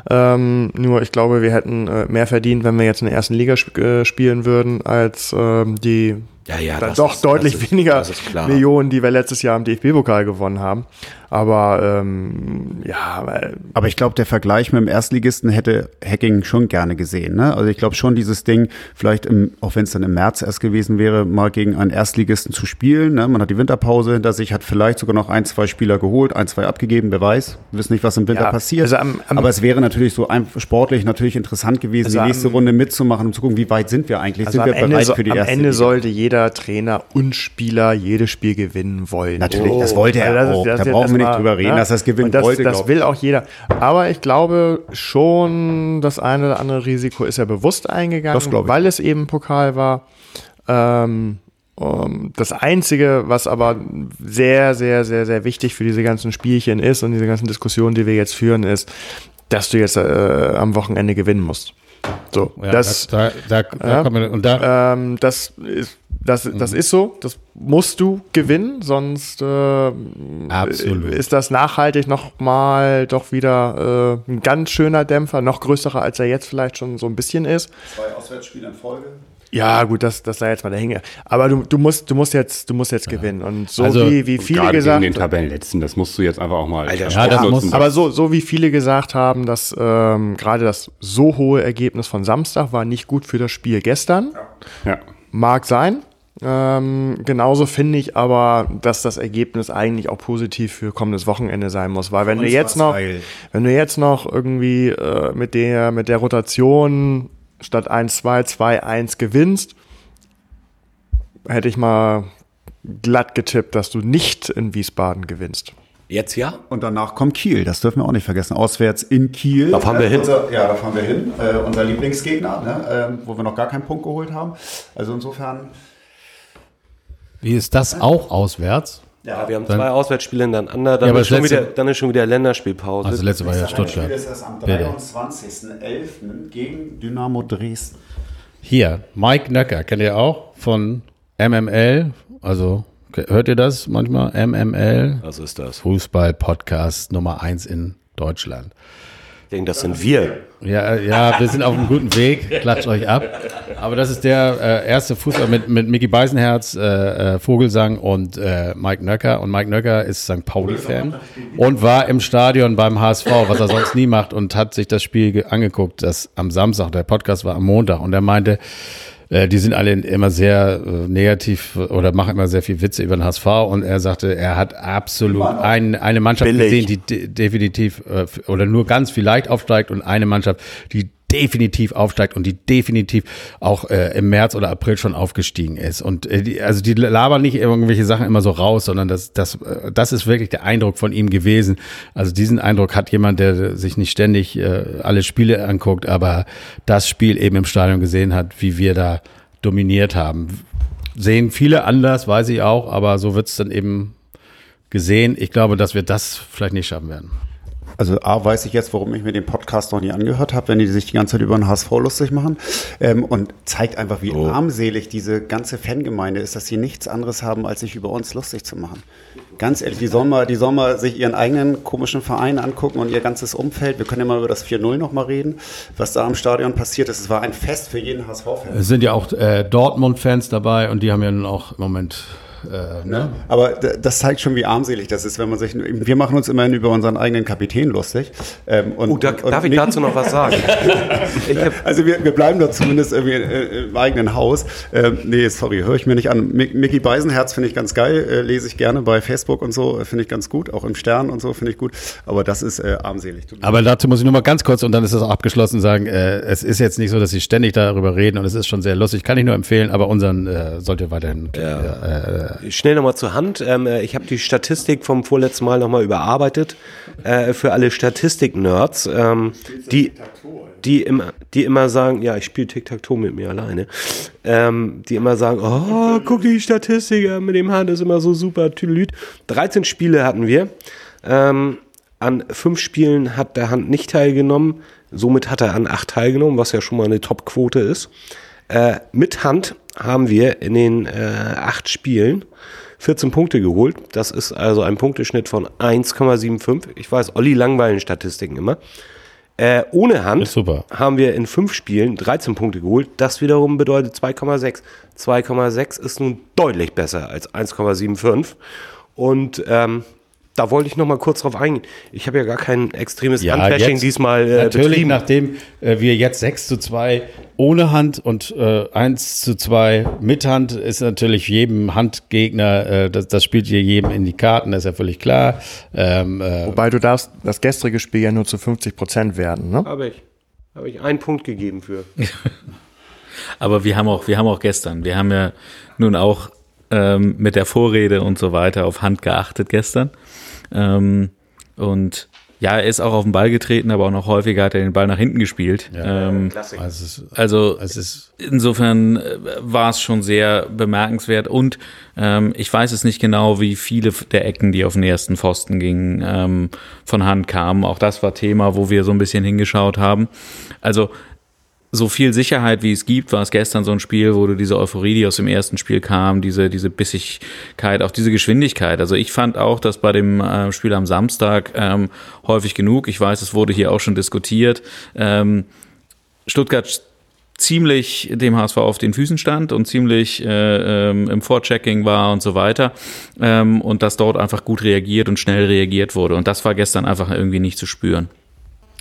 [SPEAKER 6] Ähm, nur ich glaube, wir hätten äh, mehr verdient, wenn wir jetzt in der ersten Liga sp äh, spielen würden, als ähm, die
[SPEAKER 1] Ja, ja,
[SPEAKER 6] dann
[SPEAKER 1] das
[SPEAKER 6] doch
[SPEAKER 1] ist-
[SPEAKER 6] deutlich
[SPEAKER 1] das ist-
[SPEAKER 6] weniger
[SPEAKER 1] ist.
[SPEAKER 6] Millionen, die wir letztes Jahr im DFB-Pokal gewonnen haben. Aber ähm, ja, weil-
[SPEAKER 3] Aber ich glaube, der Vergleich mit dem Erstligisten hätte Hacking schon gerne gesehen. Ne? Also ich glaube schon, dieses Ding, vielleicht im, auch wenn es dann im März erst gewesen wäre, mal gegen einen Erstligisten zu spielen. Ne? Man hat die Winterpause hinter sich, hat vielleicht sogar noch ein, zwei Spieler geholt, ein, zwei abgegeben, wer weiß. Wir wissen nicht, was im Winter
[SPEAKER 6] Ja,
[SPEAKER 3] passiert.
[SPEAKER 6] also am- am-
[SPEAKER 3] Aber es wäre natürlich so ein, sportlich natürlich interessant gewesen,
[SPEAKER 6] Also
[SPEAKER 3] die nächste
[SPEAKER 6] am-
[SPEAKER 3] Runde mitzumachen, um zu gucken, wie weit sind wir eigentlich?
[SPEAKER 6] also
[SPEAKER 3] sind
[SPEAKER 6] am,
[SPEAKER 3] wir
[SPEAKER 6] Ende,
[SPEAKER 3] bereit
[SPEAKER 6] so,
[SPEAKER 3] für die
[SPEAKER 6] am
[SPEAKER 3] erste
[SPEAKER 6] Ende
[SPEAKER 3] Liga?
[SPEAKER 6] sollte jeder Trainer und Spieler jedes Spiel gewinnen wollen.
[SPEAKER 3] Natürlich, das wollte er
[SPEAKER 6] Also das
[SPEAKER 3] auch.
[SPEAKER 6] das
[SPEAKER 3] da brauchen wir nicht
[SPEAKER 6] erstmal,
[SPEAKER 3] drüber reden,
[SPEAKER 6] ne?
[SPEAKER 3] dass das gewinnen
[SPEAKER 6] das,
[SPEAKER 3] wollte.
[SPEAKER 6] Das will auch jeder. Aber ich glaube schon, das eine oder andere Risiko ist er bewusst eingegangen,
[SPEAKER 3] Das glaub ich.
[SPEAKER 6] weil es eben Pokal war. Ähm, um, das Einzige, was aber sehr, sehr, sehr, sehr wichtig für diese ganzen Spielchen ist und diese ganzen Diskussionen, die wir jetzt führen, ist, dass du jetzt äh, am Wochenende gewinnen musst. So,
[SPEAKER 2] Ja,
[SPEAKER 6] das,
[SPEAKER 2] da, da, da
[SPEAKER 6] Ja.
[SPEAKER 2] wir, und da,
[SPEAKER 6] ähm, das ist das, das
[SPEAKER 2] Mhm.
[SPEAKER 6] ist so, das musst du gewinnen, sonst äh, ist das nachhaltig nochmal doch wieder äh, ein ganz schöner Dämpfer, noch größerer, als er jetzt vielleicht schon so ein bisschen ist.
[SPEAKER 3] Zwei Auswärtsspiele in Folge.
[SPEAKER 6] Ja, gut, das, das sei jetzt mal dahinge. Aber du, du musst, du musst jetzt, du musst jetzt gewinnen. Und so
[SPEAKER 2] Also,
[SPEAKER 6] wie, wie viele
[SPEAKER 4] Gerade
[SPEAKER 6] gesagt
[SPEAKER 4] gegen den Tabellenletzten, das musst du jetzt einfach auch mal.
[SPEAKER 1] Alter,
[SPEAKER 2] Ja, das muss-
[SPEAKER 6] aber so, so wie viele gesagt haben, dass ähm, gerade das so hohe Ergebnis von Samstag war nicht gut für das Spiel gestern.
[SPEAKER 4] ja.
[SPEAKER 6] Mag sein. Ähm, genauso finde ich aber, dass das Ergebnis eigentlich auch positiv für kommendes Wochenende sein muss, weil wenn du jetzt noch,
[SPEAKER 3] geil.
[SPEAKER 6] wenn du jetzt noch irgendwie äh, mit der mit der Rotation statt 1-2 2-1 gewinnst, hätte ich mal glatt getippt, dass du nicht in Wiesbaden gewinnst.
[SPEAKER 1] Jetzt ja?
[SPEAKER 3] Und danach kommt Kiel, das dürfen wir auch nicht vergessen. Auswärts in Kiel.
[SPEAKER 1] Da fahren wir
[SPEAKER 3] Äh,
[SPEAKER 1] hin.
[SPEAKER 3] Unser, ja, da fahren wir hin. Äh, unser Lieblingsgegner, ne? ähm, wo wir noch gar keinen Punkt geholt haben. Also insofern.
[SPEAKER 2] wie ist das auch auswärts?
[SPEAKER 1] Ja, wir haben zwei Auswärtsspiele hintereinander, dann,
[SPEAKER 2] Ja,
[SPEAKER 1] ist schon
[SPEAKER 2] letzte-
[SPEAKER 1] wieder, dann ist schon wieder Länderspielpause.
[SPEAKER 2] Also letzte war ja
[SPEAKER 3] Das Spiel
[SPEAKER 2] Stuttgart.
[SPEAKER 3] ist erst am
[SPEAKER 2] Bitte.
[SPEAKER 3] 23.11. gegen Dynamo Dresden.
[SPEAKER 2] Hier, Mike Nöcker, kennt ihr auch von MML, also hört ihr das manchmal? MML,
[SPEAKER 1] Was ist das?
[SPEAKER 2] Fußball-Podcast Nummer eins in Deutschland.
[SPEAKER 1] Ich denke, das sind wir.
[SPEAKER 2] Ja, ja, wir sind auf einem guten Weg, klatscht euch ab. Aber das ist der äh, erste Fußball mit, mit Mickey Beisenherz, äh, äh, Vogelsang und äh, Mike Nöcker. Und Mike Nöcker ist St. Pauli-Fan und war im Stadion beim HSV, was er sonst nie macht, und hat sich das Spiel ge- angeguckt, das am Samstag, der Podcast war am Montag. Und er meinte, äh, die sind alle immer sehr äh, negativ oder machen immer sehr viel Witze über den HSV. Und er sagte, er hat absolut ein, eine Mannschaft
[SPEAKER 6] Billig.
[SPEAKER 2] gesehen, die de definitiv äh, oder nur ganz vielleicht aufsteigt und eine Mannschaft, die definitiv aufsteigt und die definitiv auch äh, im März oder April schon aufgestiegen ist. Und äh, die, also die labern nicht irgendwelche Sachen immer so raus, sondern das, das, äh, das ist wirklich der Eindruck von ihm gewesen. Also diesen Eindruck hat jemand, der sich nicht ständig äh, alle Spiele anguckt, aber das Spiel eben im Stadion gesehen hat, wie wir da dominiert haben. Sehen viele anders, weiß ich auch, aber so wird's dann eben gesehen. Ich glaube, dass wir das vielleicht nicht schaffen werden.
[SPEAKER 3] Also A, weiß ich jetzt, warum ich mir den Podcast noch nie angehört habe, wenn die sich die ganze Zeit über den HSV lustig machen. Ähm, und zeigt einfach, wie armselig diese ganze Fangemeinde ist, dass sie nichts anderes haben, als sich über uns lustig zu machen. Ganz ehrlich, die sollen mal, die sollen mal sich ihren eigenen komischen Verein angucken und ihr ganzes Umfeld. Wir können ja mal über das 4-0 nochmal reden, was da am Stadion passiert ist. Es war ein Fest für jeden HSV-Fan.
[SPEAKER 2] Es sind ja auch äh, Dortmund-Fans dabei und die haben ja nun auch im Moment. Äh, ne?
[SPEAKER 3] Aber das zeigt schon, wie armselig das ist, wenn man sich. Wir machen uns immerhin über unseren eigenen Kapitän lustig. Ähm, und,
[SPEAKER 1] Oh, da,
[SPEAKER 3] und, und
[SPEAKER 1] darf ich
[SPEAKER 3] Mick-
[SPEAKER 1] dazu noch was sagen? ich hab,
[SPEAKER 3] Also wir, wir bleiben da zumindest irgendwie äh, im eigenen Haus. Ähm, nee, sorry, höre ich mir nicht an. Mick- Mickey Beisenherz finde ich ganz geil, äh, lese ich gerne bei Facebook und so, äh, finde ich ganz gut, auch im Stern und so finde ich gut. Aber das ist äh, armselig.
[SPEAKER 2] Aber dazu muss ich nur mal ganz kurz und dann ist das auch abgeschlossen sagen, äh, es ist jetzt nicht so, dass sie ständig darüber reden und es ist schon sehr lustig, kann ich nur empfehlen, aber unseren äh, sollt ihr weiterhin äh,
[SPEAKER 1] Schnell nochmal zur Hand. Ähm, äh, ich habe die Statistik vom vorletzten Mal nochmal überarbeitet. Äh, für alle Statistik-Nerds, ähm, die, die, immer, die immer sagen, ja, ich spiele Tic-Tac-Toe mit mir alleine, ähm, die immer sagen, oh, guck die Statistik mit dem Hand ist immer so super, Tüdelüt. 13 Spiele hatten wir. An fünf Spielen hat der Hand nicht teilgenommen. Somit hat er an acht teilgenommen, was ja schon mal eine Top-Quote ist. Äh, mit Hand haben wir in den äh, acht Spielen 14 Punkte geholt. Das ist also ein Punkteschnitt von 1,75. Ich weiß, Olli langweilen Statistiken immer. Äh, ohne Hand haben wir in fünf Spielen 13 Punkte geholt. Das wiederum bedeutet 2,6. 2,6 ist nun deutlich besser als 1,75. Und ähm, da wollte ich noch mal kurz drauf eingehen. Ich habe ja gar kein extremes
[SPEAKER 2] Ja,
[SPEAKER 1] Handbashing
[SPEAKER 2] jetzt
[SPEAKER 1] diesmal äh,
[SPEAKER 2] Natürlich,
[SPEAKER 1] betrieben.
[SPEAKER 2] nachdem äh, wir jetzt 6 zu 2 ohne Hand und äh, 1 zu 2 mit Hand ist natürlich jedem Handgegner, äh, das, das spielt hier jedem in die Karten, das ist ja völlig klar. Ähm, äh,
[SPEAKER 6] Wobei du darfst das gestrige Spiel ja nur zu 50 Prozent werden, ne?
[SPEAKER 1] Habe ich. Habe ich einen Punkt gegeben für.
[SPEAKER 5] Aber wir haben auch, wir haben auch gestern, wir haben ja nun auch ähm, mit der Vorrede und so weiter auf Hand geachtet gestern. Ähm, und ja, er ist auch auf den Ball getreten, aber auch noch häufiger hat er den Ball nach hinten gespielt. ähm,
[SPEAKER 2] also
[SPEAKER 5] also
[SPEAKER 2] es ist
[SPEAKER 5] insofern äh, war es schon sehr bemerkenswert und ähm, ich weiß es nicht genau, wie viele der Ecken, die auf den ersten Pfosten gingen, ähm, von Hand kamen. Auch das war Thema, wo wir so ein bisschen hingeschaut haben. Also so viel Sicherheit, wie es gibt, war es gestern so ein Spiel, wo du diese Euphorie, die aus dem ersten Spiel kam, diese, diese Bissigkeit, auch diese Geschwindigkeit. Also ich fand auch, dass bei dem äh, Spiel am Samstag ähm, häufig genug, ich weiß, es wurde hier auch schon diskutiert, ähm, Stuttgart ziemlich dem HSV auf den Füßen stand und ziemlich äh, ähm, im Vorchecking war und so weiter ähm, und dass dort einfach gut reagiert und schnell reagiert wurde und das war gestern einfach irgendwie nicht zu spüren.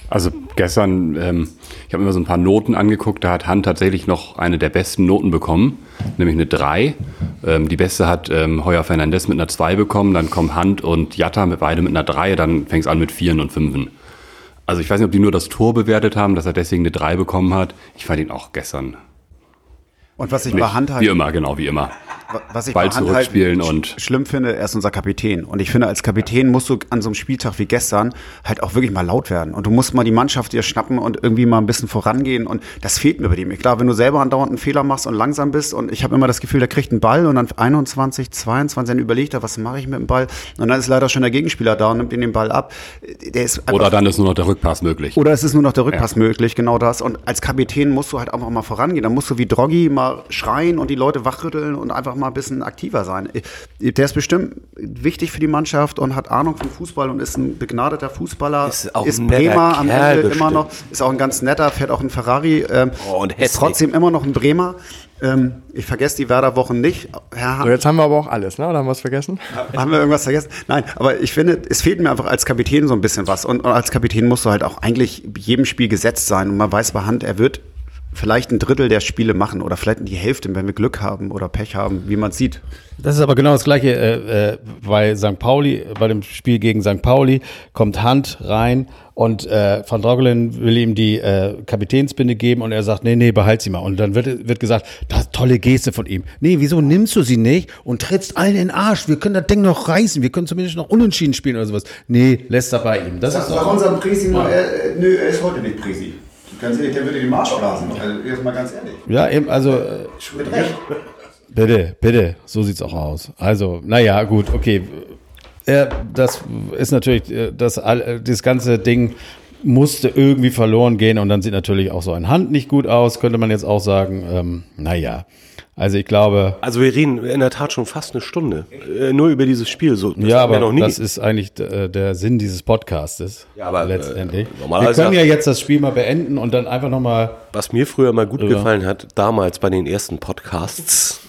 [SPEAKER 4] Also gestern, ähm, ich habe mir so ein paar Noten angeguckt, da hat Hand tatsächlich noch eine der besten Noten bekommen, nämlich eine 3. Ähm, die beste hat ähm, Heuer Fernandes mit einer 2 bekommen, dann kommen Hand und Jatta mit beide mit einer 3, dann fängt es an mit 4 und 5. Also ich weiß nicht, ob die nur das Tor bewertet haben, dass er deswegen eine 3 bekommen hat. Ich fand ihn auch gestern
[SPEAKER 3] Und was ich
[SPEAKER 4] nicht.
[SPEAKER 3] bei Hand halt,
[SPEAKER 4] Wie immer, genau, wie immer.
[SPEAKER 3] Was ich
[SPEAKER 4] Ball zurückspielen
[SPEAKER 3] sch-
[SPEAKER 4] und-
[SPEAKER 3] schlimm finde, er ist unser Kapitän. Und ich finde, als Kapitän musst du an so einem Spieltag wie gestern halt auch wirklich mal laut werden. Und du musst mal die Mannschaft dir schnappen und irgendwie mal ein bisschen vorangehen. Und das fehlt mir bei dem. Klar, wenn du selber andauernd einen Fehler machst und langsam bist und ich habe immer das Gefühl, der kriegt einen Ball und dann 21, 22, dann überlegt er, was mache ich mit dem Ball? Und dann ist leider schon der Gegenspieler da und nimmt ihn den Ball ab. Der ist einfach
[SPEAKER 4] Oder dann ist nur noch der Rückpass möglich.
[SPEAKER 3] oder es ist nur noch der Rückpass möglich, genau das. Und als Kapitän musst du halt einfach mal vorangehen. Da musst du wie Droggy mal schreien und die Leute wachrütteln und einfach mal ein bisschen aktiver sein. Der ist bestimmt wichtig für die Mannschaft und hat Ahnung vom Fußball und ist ein begnadeter Fußballer.
[SPEAKER 1] Ist auch ein netter
[SPEAKER 3] Bremer am
[SPEAKER 1] Kerl
[SPEAKER 3] Ende immer
[SPEAKER 1] bestimmt.
[SPEAKER 3] noch. Ist auch ein ganz netter, fährt auch ein Ferrari. Ähm,
[SPEAKER 1] Oh, und
[SPEAKER 3] ist
[SPEAKER 1] hässlich.
[SPEAKER 3] trotzdem immer noch ein Bremer. Ähm, ich vergesse die Werder-Wochen nicht. Herr
[SPEAKER 6] So, jetzt haben wir aber auch alles, ne? Oder haben wir was vergessen?
[SPEAKER 3] haben wir irgendwas vergessen? Nein, aber ich finde, es fehlt mir einfach als Kapitän so ein bisschen was. Und, und als Kapitän musst du halt auch eigentlich jedem Spiel gesetzt sein. Und man weiß bei Hand, er wird vielleicht ein Drittel der Spiele machen oder vielleicht die Hälfte, wenn wir Glück haben oder Pech haben, wie man sieht.
[SPEAKER 2] Das ist aber genau das gleiche äh, äh, bei St. Pauli, bei dem Spiel gegen St. Pauli kommt Hand rein und äh, Van Drogelen will ihm die äh, Kapitänsbinde geben und er sagt, nee, nee, behalt sie mal. Und dann wird, wird gesagt, das ist tolle Geste von ihm. Nee, wieso nimmst du sie nicht und trittst allen in den Arsch? Wir können das Ding noch reißen, wir können zumindest noch unentschieden spielen oder sowas. Nee, lässt er bei ihm. Das ist doch,
[SPEAKER 3] unserem Presi mal, nö, er ist heute nicht Presi. Ganz ehrlich, der würde den Marsch blasen. Also, jetzt mal ganz ehrlich.
[SPEAKER 2] ja, eben, also äh,
[SPEAKER 3] Mit Recht.
[SPEAKER 2] Bitte, bitte, so sieht's auch aus. Also, naja, gut, okay. Ja, das ist natürlich, äh, das, äh, das ganze Ding musste irgendwie verloren gehen und dann sieht natürlich auch so ein Hand nicht gut aus, könnte man jetzt auch sagen. Ähm, naja, also ich glaube,
[SPEAKER 1] Also wir reden in der Tat schon fast eine Stunde. Äh, nur über dieses Spiel. So, das
[SPEAKER 2] ja,
[SPEAKER 1] wir
[SPEAKER 2] aber
[SPEAKER 1] noch nie.
[SPEAKER 2] das ist eigentlich äh, der Sinn dieses Podcastes.
[SPEAKER 1] Ja, aber, äh,
[SPEAKER 2] letztendlich. Wir
[SPEAKER 1] normalerweise-
[SPEAKER 2] können ja jetzt das Spiel mal beenden und dann einfach nochmal.
[SPEAKER 1] Was mir früher mal gut
[SPEAKER 2] Ja.
[SPEAKER 1] gefallen hat, damals bei den ersten Podcasts,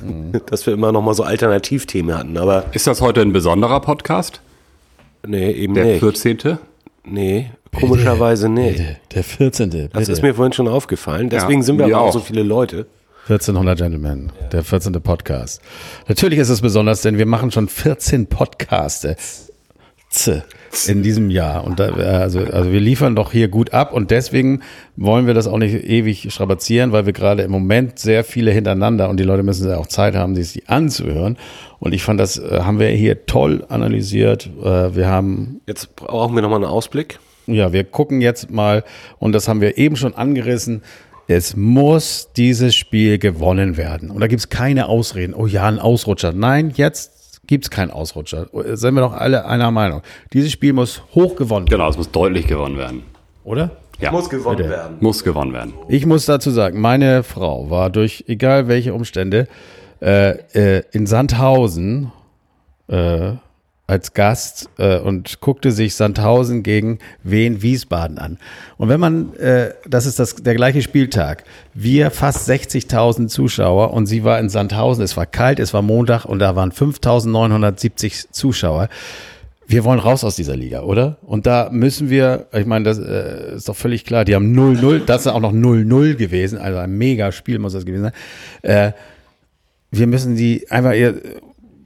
[SPEAKER 1] dass wir immer noch mal so Alternativthemen hatten. Aber
[SPEAKER 4] Ist das heute ein besonderer Podcast?
[SPEAKER 1] nee, eben
[SPEAKER 4] Der
[SPEAKER 1] nicht.
[SPEAKER 4] 14.
[SPEAKER 1] Nee, komischerweise nicht.
[SPEAKER 2] Der 14. Bitte.
[SPEAKER 1] Das ist mir vorhin schon aufgefallen. Deswegen
[SPEAKER 4] Ja,
[SPEAKER 1] sind wir aber auch. so viele Leute.
[SPEAKER 2] 1400 Gentlemen, der 14. Podcast. Natürlich ist es besonders, denn wir machen schon 14 Podcasts. in diesem Jahr. Und da, also, also wir liefern doch hier gut ab und deswegen wollen wir das auch nicht ewig strapazieren, weil wir gerade im Moment sehr viele hintereinander und die Leute müssen ja auch Zeit haben, sich die anzuhören. Und ich fand, das äh, haben wir hier toll analysiert. Äh, wir haben.
[SPEAKER 1] Jetzt brauchen wir nochmal einen Ausblick.
[SPEAKER 2] Ja, wir gucken jetzt mal, und das haben wir eben schon angerissen, es muss dieses Spiel gewonnen werden. Und da gibt es keine Ausreden. Oh ja, ein Ausrutscher. Nein, jetzt gibt es keinen Ausrutscher. Sind wir doch alle einer Meinung. Dieses Spiel muss hoch gewonnen werden.
[SPEAKER 4] Genau, es muss deutlich gewonnen werden.
[SPEAKER 2] Oder?
[SPEAKER 4] Ja,
[SPEAKER 1] Muss gewonnen
[SPEAKER 2] Bitte.
[SPEAKER 1] werden.
[SPEAKER 4] muss gewonnen werden.
[SPEAKER 2] Ich muss dazu sagen, meine Frau war durch egal welche Umstände äh, äh, in Sandhausen äh, als Gast äh, und guckte sich Sandhausen gegen Wien Wiesbaden an. Und wenn man, äh, das ist das, der gleiche Spieltag, wir fast 60.000 Zuschauer und sie war in Sandhausen, es war kalt, es war Montag und da waren 5.970 Zuschauer. Wir wollen raus aus dieser Liga, oder? Und da müssen wir, ich meine, das äh, ist doch völlig klar, die haben 0-0, das ist auch noch 0-0 gewesen, also ein mega Spiel muss das gewesen sein. Äh, wir müssen die einfach eher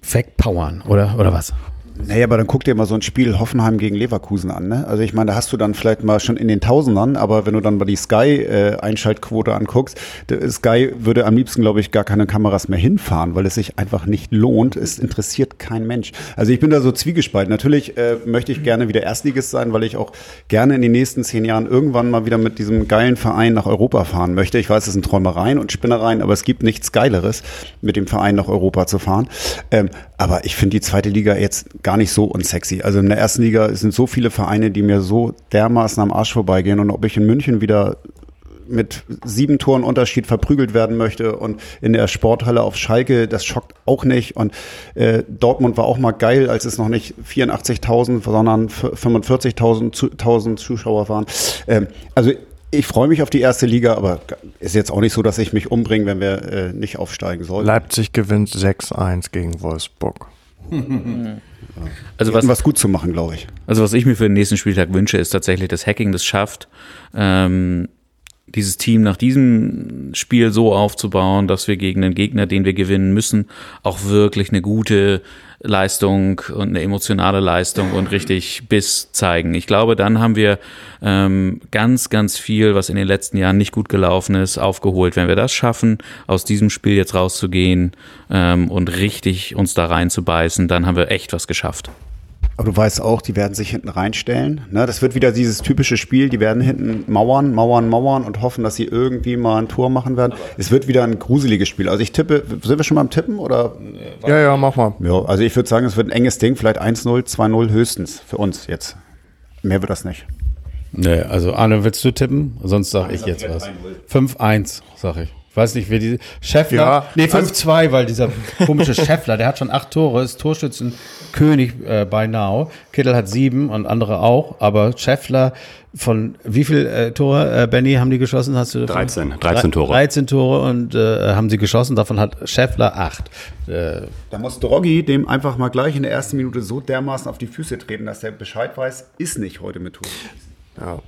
[SPEAKER 2] wegpowern, oder, oder was?
[SPEAKER 3] Naja, aber dann guck dir mal so ein Spiel Hoffenheim gegen Leverkusen an. Ne? Also ich meine, da hast du dann vielleicht mal schon in den Tausendern, aber wenn du dann mal die Sky-Einschaltquote anguckst, der Sky würde am liebsten, glaube ich, gar keine Kameras mehr hinfahren, weil es sich einfach nicht lohnt. Es interessiert kein Mensch. Also ich bin da so zwiegespalten. Natürlich äh, möchte ich gerne wieder Erstligist sein, weil ich auch gerne in den nächsten zehn Jahren irgendwann mal wieder mit diesem geilen Verein nach Europa fahren möchte. Ich weiß, es sind Träumereien und Spinnereien, aber es gibt nichts Geileres, mit dem Verein nach Europa zu fahren. Ähm, aber ich finde die zweite Liga jetzt gar nicht so unsexy. Also in der ersten Liga sind so viele Vereine, die mir so dermaßen am Arsch vorbeigehen. Und ob ich in München wieder mit sieben Toren Unterschied verprügelt werden möchte und in der Sporthalle auf Schalke, das schockt auch nicht. Und äh, Dortmund war auch mal geil, als es noch nicht 84.000, sondern 45.000 zu- 1000 Zuschauer waren. Ähm, also ich freue mich auf die erste Liga, aber ist jetzt auch nicht so, dass ich mich umbringe, wenn wir äh, nicht aufsteigen sollten.
[SPEAKER 6] Leipzig gewinnt 6-1 gegen Wolfsburg.
[SPEAKER 5] Also
[SPEAKER 3] Was,
[SPEAKER 5] was,
[SPEAKER 3] was gut zu machen, glaube ich.
[SPEAKER 5] Also was ich mir für den nächsten Spieltag wünsche, ist tatsächlich, dass Hacking das schafft, ähm, dieses Team nach diesem Spiel so aufzubauen, dass wir gegen den Gegner, den wir gewinnen müssen, auch wirklich eine gute Leistung und eine emotionale Leistung und richtig Biss zeigen. Ich glaube, dann haben wir ähm, ganz, ganz viel, was in den letzten Jahren nicht gut gelaufen ist, aufgeholt. Wenn wir das schaffen, aus diesem Spiel jetzt rauszugehen ähm, und richtig uns da reinzubeißen, dann haben wir echt was geschafft.
[SPEAKER 3] Aber du weißt auch, die werden sich hinten reinstellen. Ne? Das wird wieder dieses typische Spiel, die werden hinten mauern, mauern, mauern und hoffen, dass sie irgendwie mal ein Tor machen werden. Es wird wieder ein gruseliges Spiel. Also ich tippe, sind wir schon beim Tippen oder?
[SPEAKER 6] Ja, ja, mach mal.
[SPEAKER 3] Ja, also ich würde sagen, es wird ein enges Ding, vielleicht 1-0, 2-0 höchstens für uns jetzt. Mehr wird das nicht.
[SPEAKER 2] Nee, also Arne, willst du tippen? Sonst sage ich jetzt was. 5-1, sag ich. Ich weiß nicht, wer die Scheffler.
[SPEAKER 6] Ja,
[SPEAKER 2] nee, 5-2, weil dieser komische Scheffler, der hat schon acht Tore, ist Torschützenkönig äh, bei Now. Kittel hat sieben und andere auch, aber Scheffler von wie viel äh, Tore, äh, Benny, haben die geschossen? Hast du
[SPEAKER 4] 13, 13 Tore.
[SPEAKER 2] 13 Tore und äh, haben sie geschossen, davon hat Scheffler acht. Äh,
[SPEAKER 3] Da muss Droggi dem einfach mal gleich in der ersten Minute so dermaßen auf die Füße treten, dass der Bescheid weiß, ist nicht heute mit Tore.
[SPEAKER 6] Ja.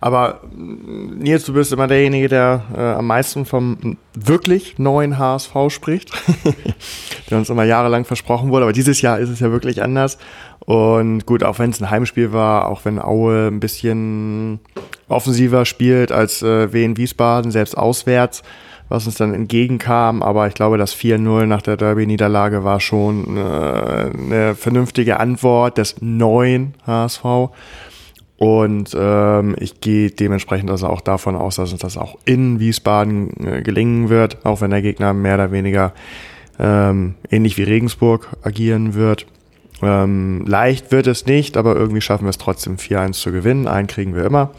[SPEAKER 6] Aber mm, Nils, du bist immer derjenige, der äh, am meisten vom wirklich neuen HSV spricht, der uns immer jahrelang versprochen wurde. Aber dieses Jahr ist es ja wirklich anders. Und gut, auch wenn es ein Heimspiel war, auch wenn Aue ein bisschen offensiver spielt als äh, Wien Wiesbaden, selbst auswärts, was uns dann entgegenkam. Aber ich glaube, das 4-0 nach der Derby-Niederlage war schon äh, eine vernünftige Antwort des neuen HSV. Und ähm, ich gehe dementsprechend also auch davon aus, dass uns das auch in Wiesbaden äh, gelingen wird, auch wenn der Gegner mehr oder weniger ähm, ähnlich wie Regensburg agieren wird. Ähm, leicht wird es nicht, aber irgendwie schaffen wir es trotzdem 4-1 zu gewinnen. Einen kriegen wir immer.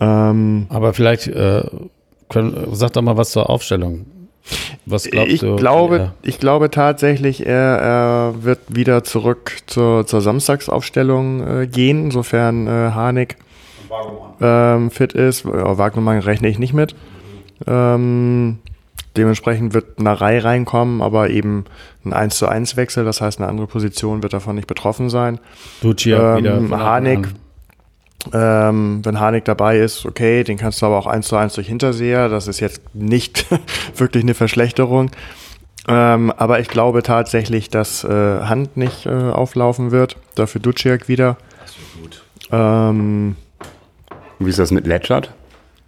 [SPEAKER 6] Ähm,
[SPEAKER 2] aber vielleicht, äh, können, sag doch mal was zur Aufstellung. Was glaubst
[SPEAKER 6] ich
[SPEAKER 2] du?
[SPEAKER 6] glaube,
[SPEAKER 2] Ja.
[SPEAKER 6] ich glaube tatsächlich, er, er wird wieder zurück zur, zur Samstagsaufstellung äh, gehen, insofern äh, Harnik ähm, fit ist. Ja, Wagnermann rechne ich nicht mit. Ähm, dementsprechend wird eine Reihe reinkommen, aber eben ein 1 zu 1 Wechsel, das heißt, eine andere Position wird davon nicht betroffen sein.
[SPEAKER 2] Duccia
[SPEAKER 6] Ähm,
[SPEAKER 2] wieder.
[SPEAKER 6] Harnik,
[SPEAKER 2] an.
[SPEAKER 6] Ähm, wenn Harnik dabei ist, okay, den kannst du aber auch eins zu eins durch Hinterseher. Das ist jetzt nicht wirklich eine Verschlechterung. Ähm, aber ich glaube tatsächlich, dass äh, Hand nicht äh, auflaufen wird. Dafür Duciak wieder. Das wird gut. Ähm,
[SPEAKER 4] Wie ist das mit Letschert?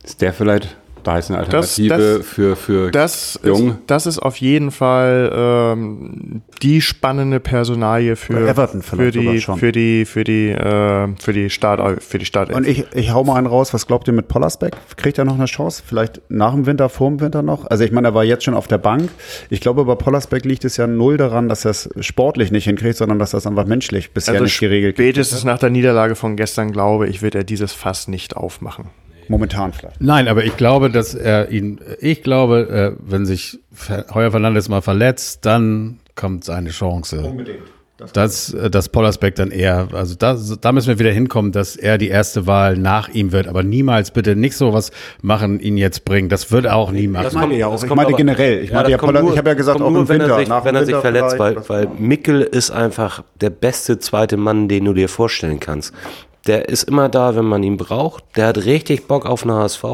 [SPEAKER 4] Ist der vielleicht da ist eine Alternative
[SPEAKER 6] Das- das-
[SPEAKER 4] für, für
[SPEAKER 6] das,
[SPEAKER 4] Jung?
[SPEAKER 6] ist, das ist auf jeden Fall ähm, die spannende Personalie für, für
[SPEAKER 3] vielleicht
[SPEAKER 6] die für die für die äh, für die Start für die Start.
[SPEAKER 3] Und ich, ich hau mal einen raus, was glaubt ihr mit Pollersbeck? Kriegt er noch eine Chance? Vielleicht nach dem Winter, vor dem Winter noch? Also ich meine, er war jetzt schon auf der Bank. Ich glaube, bei Pollersbeck liegt es ja null daran, dass er es sportlich nicht hinkriegt, sondern dass er es einfach menschlich bisher
[SPEAKER 6] also
[SPEAKER 3] nicht geregelt kriegt.
[SPEAKER 6] spätestens nach der Niederlage von gestern glaube ich, wird er dieses Fass nicht aufmachen.
[SPEAKER 3] Momentan vielleicht.
[SPEAKER 2] Nein, aber ich glaube, dass er ihn, ich glaube, äh, wenn sich Heuer Fernandes mal verletzt, dann kommt seine Chance. Unbedingt. Dass, äh, dass Pollersbeck dann eher, also da, da müssen wir wieder hinkommen, dass er die erste Wahl nach ihm wird. Aber niemals bitte nicht sowas machen, ihn jetzt bringen. Das wird er auch nie machen.
[SPEAKER 1] Das meine ich auch.
[SPEAKER 3] Ich meine generell. Ich meine, ja, ich habe ja gesagt, auch
[SPEAKER 1] nur,
[SPEAKER 3] im
[SPEAKER 1] wenn
[SPEAKER 3] Winter,
[SPEAKER 1] Er sich,
[SPEAKER 3] nach
[SPEAKER 1] wenn er sich verletzt, weil, weil Mickel ist einfach der beste zweite Mann, den du dir vorstellen kannst. Der ist immer da, wenn man ihn braucht. Der hat richtig Bock auf den HSV.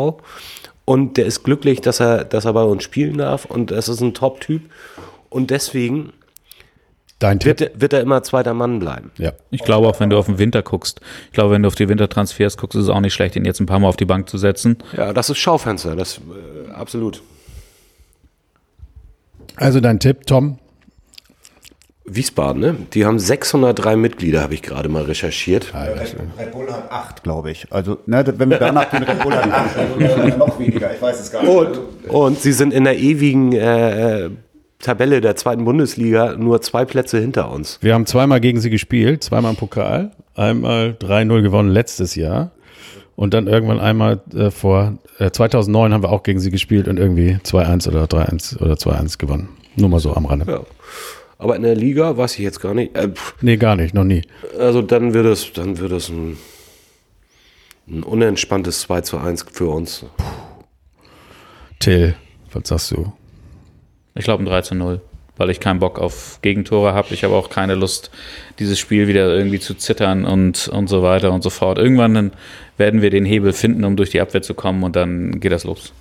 [SPEAKER 1] Und der ist glücklich, dass er, dass er bei uns spielen darf. Und das ist ein Top-Typ. Und deswegen
[SPEAKER 2] Dein Tipp?
[SPEAKER 1] wird, er- wird er immer zweiter Mann bleiben.
[SPEAKER 2] Ja.
[SPEAKER 5] Ich glaube auch, wenn du auf den Winter guckst, ich glaube, wenn du auf die Wintertransfers guckst, ist es auch nicht schlecht, ihn jetzt ein paar Mal auf die Bank zu setzen.
[SPEAKER 1] Ja, das ist Schaufenster. Das äh, absolut.
[SPEAKER 2] Also dein Tipp, Tom?
[SPEAKER 1] Wiesbaden, ne? Die haben 603 Mitglieder, habe ich gerade mal recherchiert.
[SPEAKER 3] Red Bull hat acht, glaube ich. Also, ne, wenn wir danach gehen, Red Bull hat acht, also noch weniger. Ich weiß es gar nicht.
[SPEAKER 1] Und, und sie sind in der ewigen äh, Tabelle der zweiten Bundesliga nur zwei Plätze hinter uns.
[SPEAKER 2] Wir haben zweimal gegen sie gespielt, zweimal im Pokal, einmal 3-0 gewonnen letztes Jahr und dann irgendwann einmal äh, vor äh, 2009 haben wir auch gegen sie gespielt und irgendwie 2-1 oder 3-1 oder 2-1 gewonnen. Nur mal so am Rande.
[SPEAKER 1] Ja. Aber in der Liga weiß ich jetzt gar nicht. Äh, pff,
[SPEAKER 2] Nee, gar nicht, noch nie.
[SPEAKER 1] also dann wird es, dann wird es ein, ein unentspanntes 2 zu 1 für uns.
[SPEAKER 2] Till, was sagst du?
[SPEAKER 5] Ich glaube ein 3 zu 0, weil ich keinen Bock auf Gegentore habe. Ich habe auch keine Lust, dieses Spiel wieder irgendwie zu zittern und, und so weiter und so fort. Irgendwann dann werden wir den Hebel finden, um durch die Abwehr zu kommen und dann geht das los.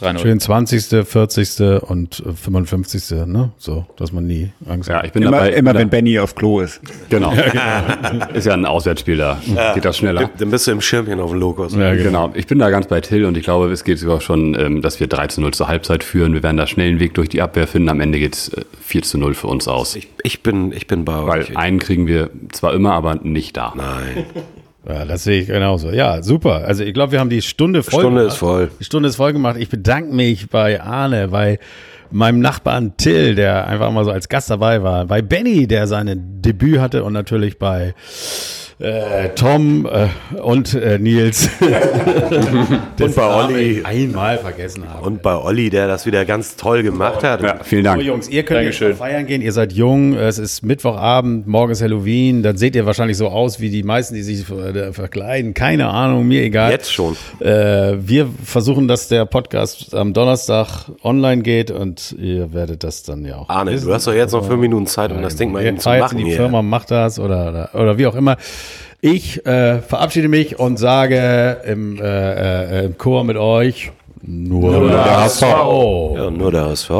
[SPEAKER 5] 3-0.
[SPEAKER 2] Schön 20., 40. und äh, 55. Ne? So, dass man nie Angst
[SPEAKER 4] Ja,
[SPEAKER 2] hat.
[SPEAKER 4] ich bin
[SPEAKER 3] Immer,
[SPEAKER 4] dabei.
[SPEAKER 3] immer wenn Benny auf Klo ist.
[SPEAKER 4] Genau. Ist ja ein Auswärtsspiel da. Geht das schneller.
[SPEAKER 1] Dann bist du im Schirmchen auf dem Logos.
[SPEAKER 2] Ja,
[SPEAKER 4] Genau, ich bin da ganz bei Till und ich glaube, es geht sogar schon, ähm, dass wir 3 zu 0 zur Halbzeit führen. Wir werden da schnell einen Weg durch die Abwehr finden. Am Ende geht es 4 zu 0 für uns aus.
[SPEAKER 1] Ich, ich, bin, ich bin bei
[SPEAKER 4] Weil
[SPEAKER 1] euch.
[SPEAKER 4] einen kriegen wir zwar immer, aber nicht da.
[SPEAKER 1] Nein.
[SPEAKER 2] Ja, das sehe ich genauso. Ja, super. Also ich glaube, wir haben die Stunde voll
[SPEAKER 1] Stunde
[SPEAKER 2] gemacht.
[SPEAKER 1] ist voll.
[SPEAKER 2] Die Stunde ist voll gemacht. Ich bedanke mich bei Arne, bei meinem Nachbarn Till, der einfach mal so als Gast dabei war, bei Benny, der sein Debüt hatte und natürlich bei äh, Tom äh, und äh, Nils.
[SPEAKER 1] Und bei Olli.
[SPEAKER 2] Einmal vergessen haben.
[SPEAKER 1] Und bei Olli, der das wieder ganz toll gemacht hat.
[SPEAKER 4] Ja, vielen
[SPEAKER 2] So,
[SPEAKER 4] Dank.
[SPEAKER 2] Jungs, ihr könnt jetzt
[SPEAKER 5] Dankeschön.
[SPEAKER 2] noch feiern gehen, ihr seid jung, es ist Mittwochabend, morgen ist Halloween, dann seht ihr wahrscheinlich so aus wie die meisten, die sich äh, verkleiden. Keine Ahnung, mir egal.
[SPEAKER 1] Jetzt schon.
[SPEAKER 2] Äh, wir versuchen, dass der Podcast am Donnerstag online geht und ihr werdet das dann ja auch.
[SPEAKER 1] Arne,
[SPEAKER 2] wissen.
[SPEAKER 1] du hast doch jetzt noch fünf Minuten Zeit, um das Ding mal eben zu machen
[SPEAKER 2] die
[SPEAKER 1] hier.
[SPEAKER 2] Firma macht das oder, oder, oder wie auch immer. Ich äh, verabschiede mich und sage im, äh, äh, im Chor mit euch nur, der HSV.
[SPEAKER 1] Ja, nur der HSV.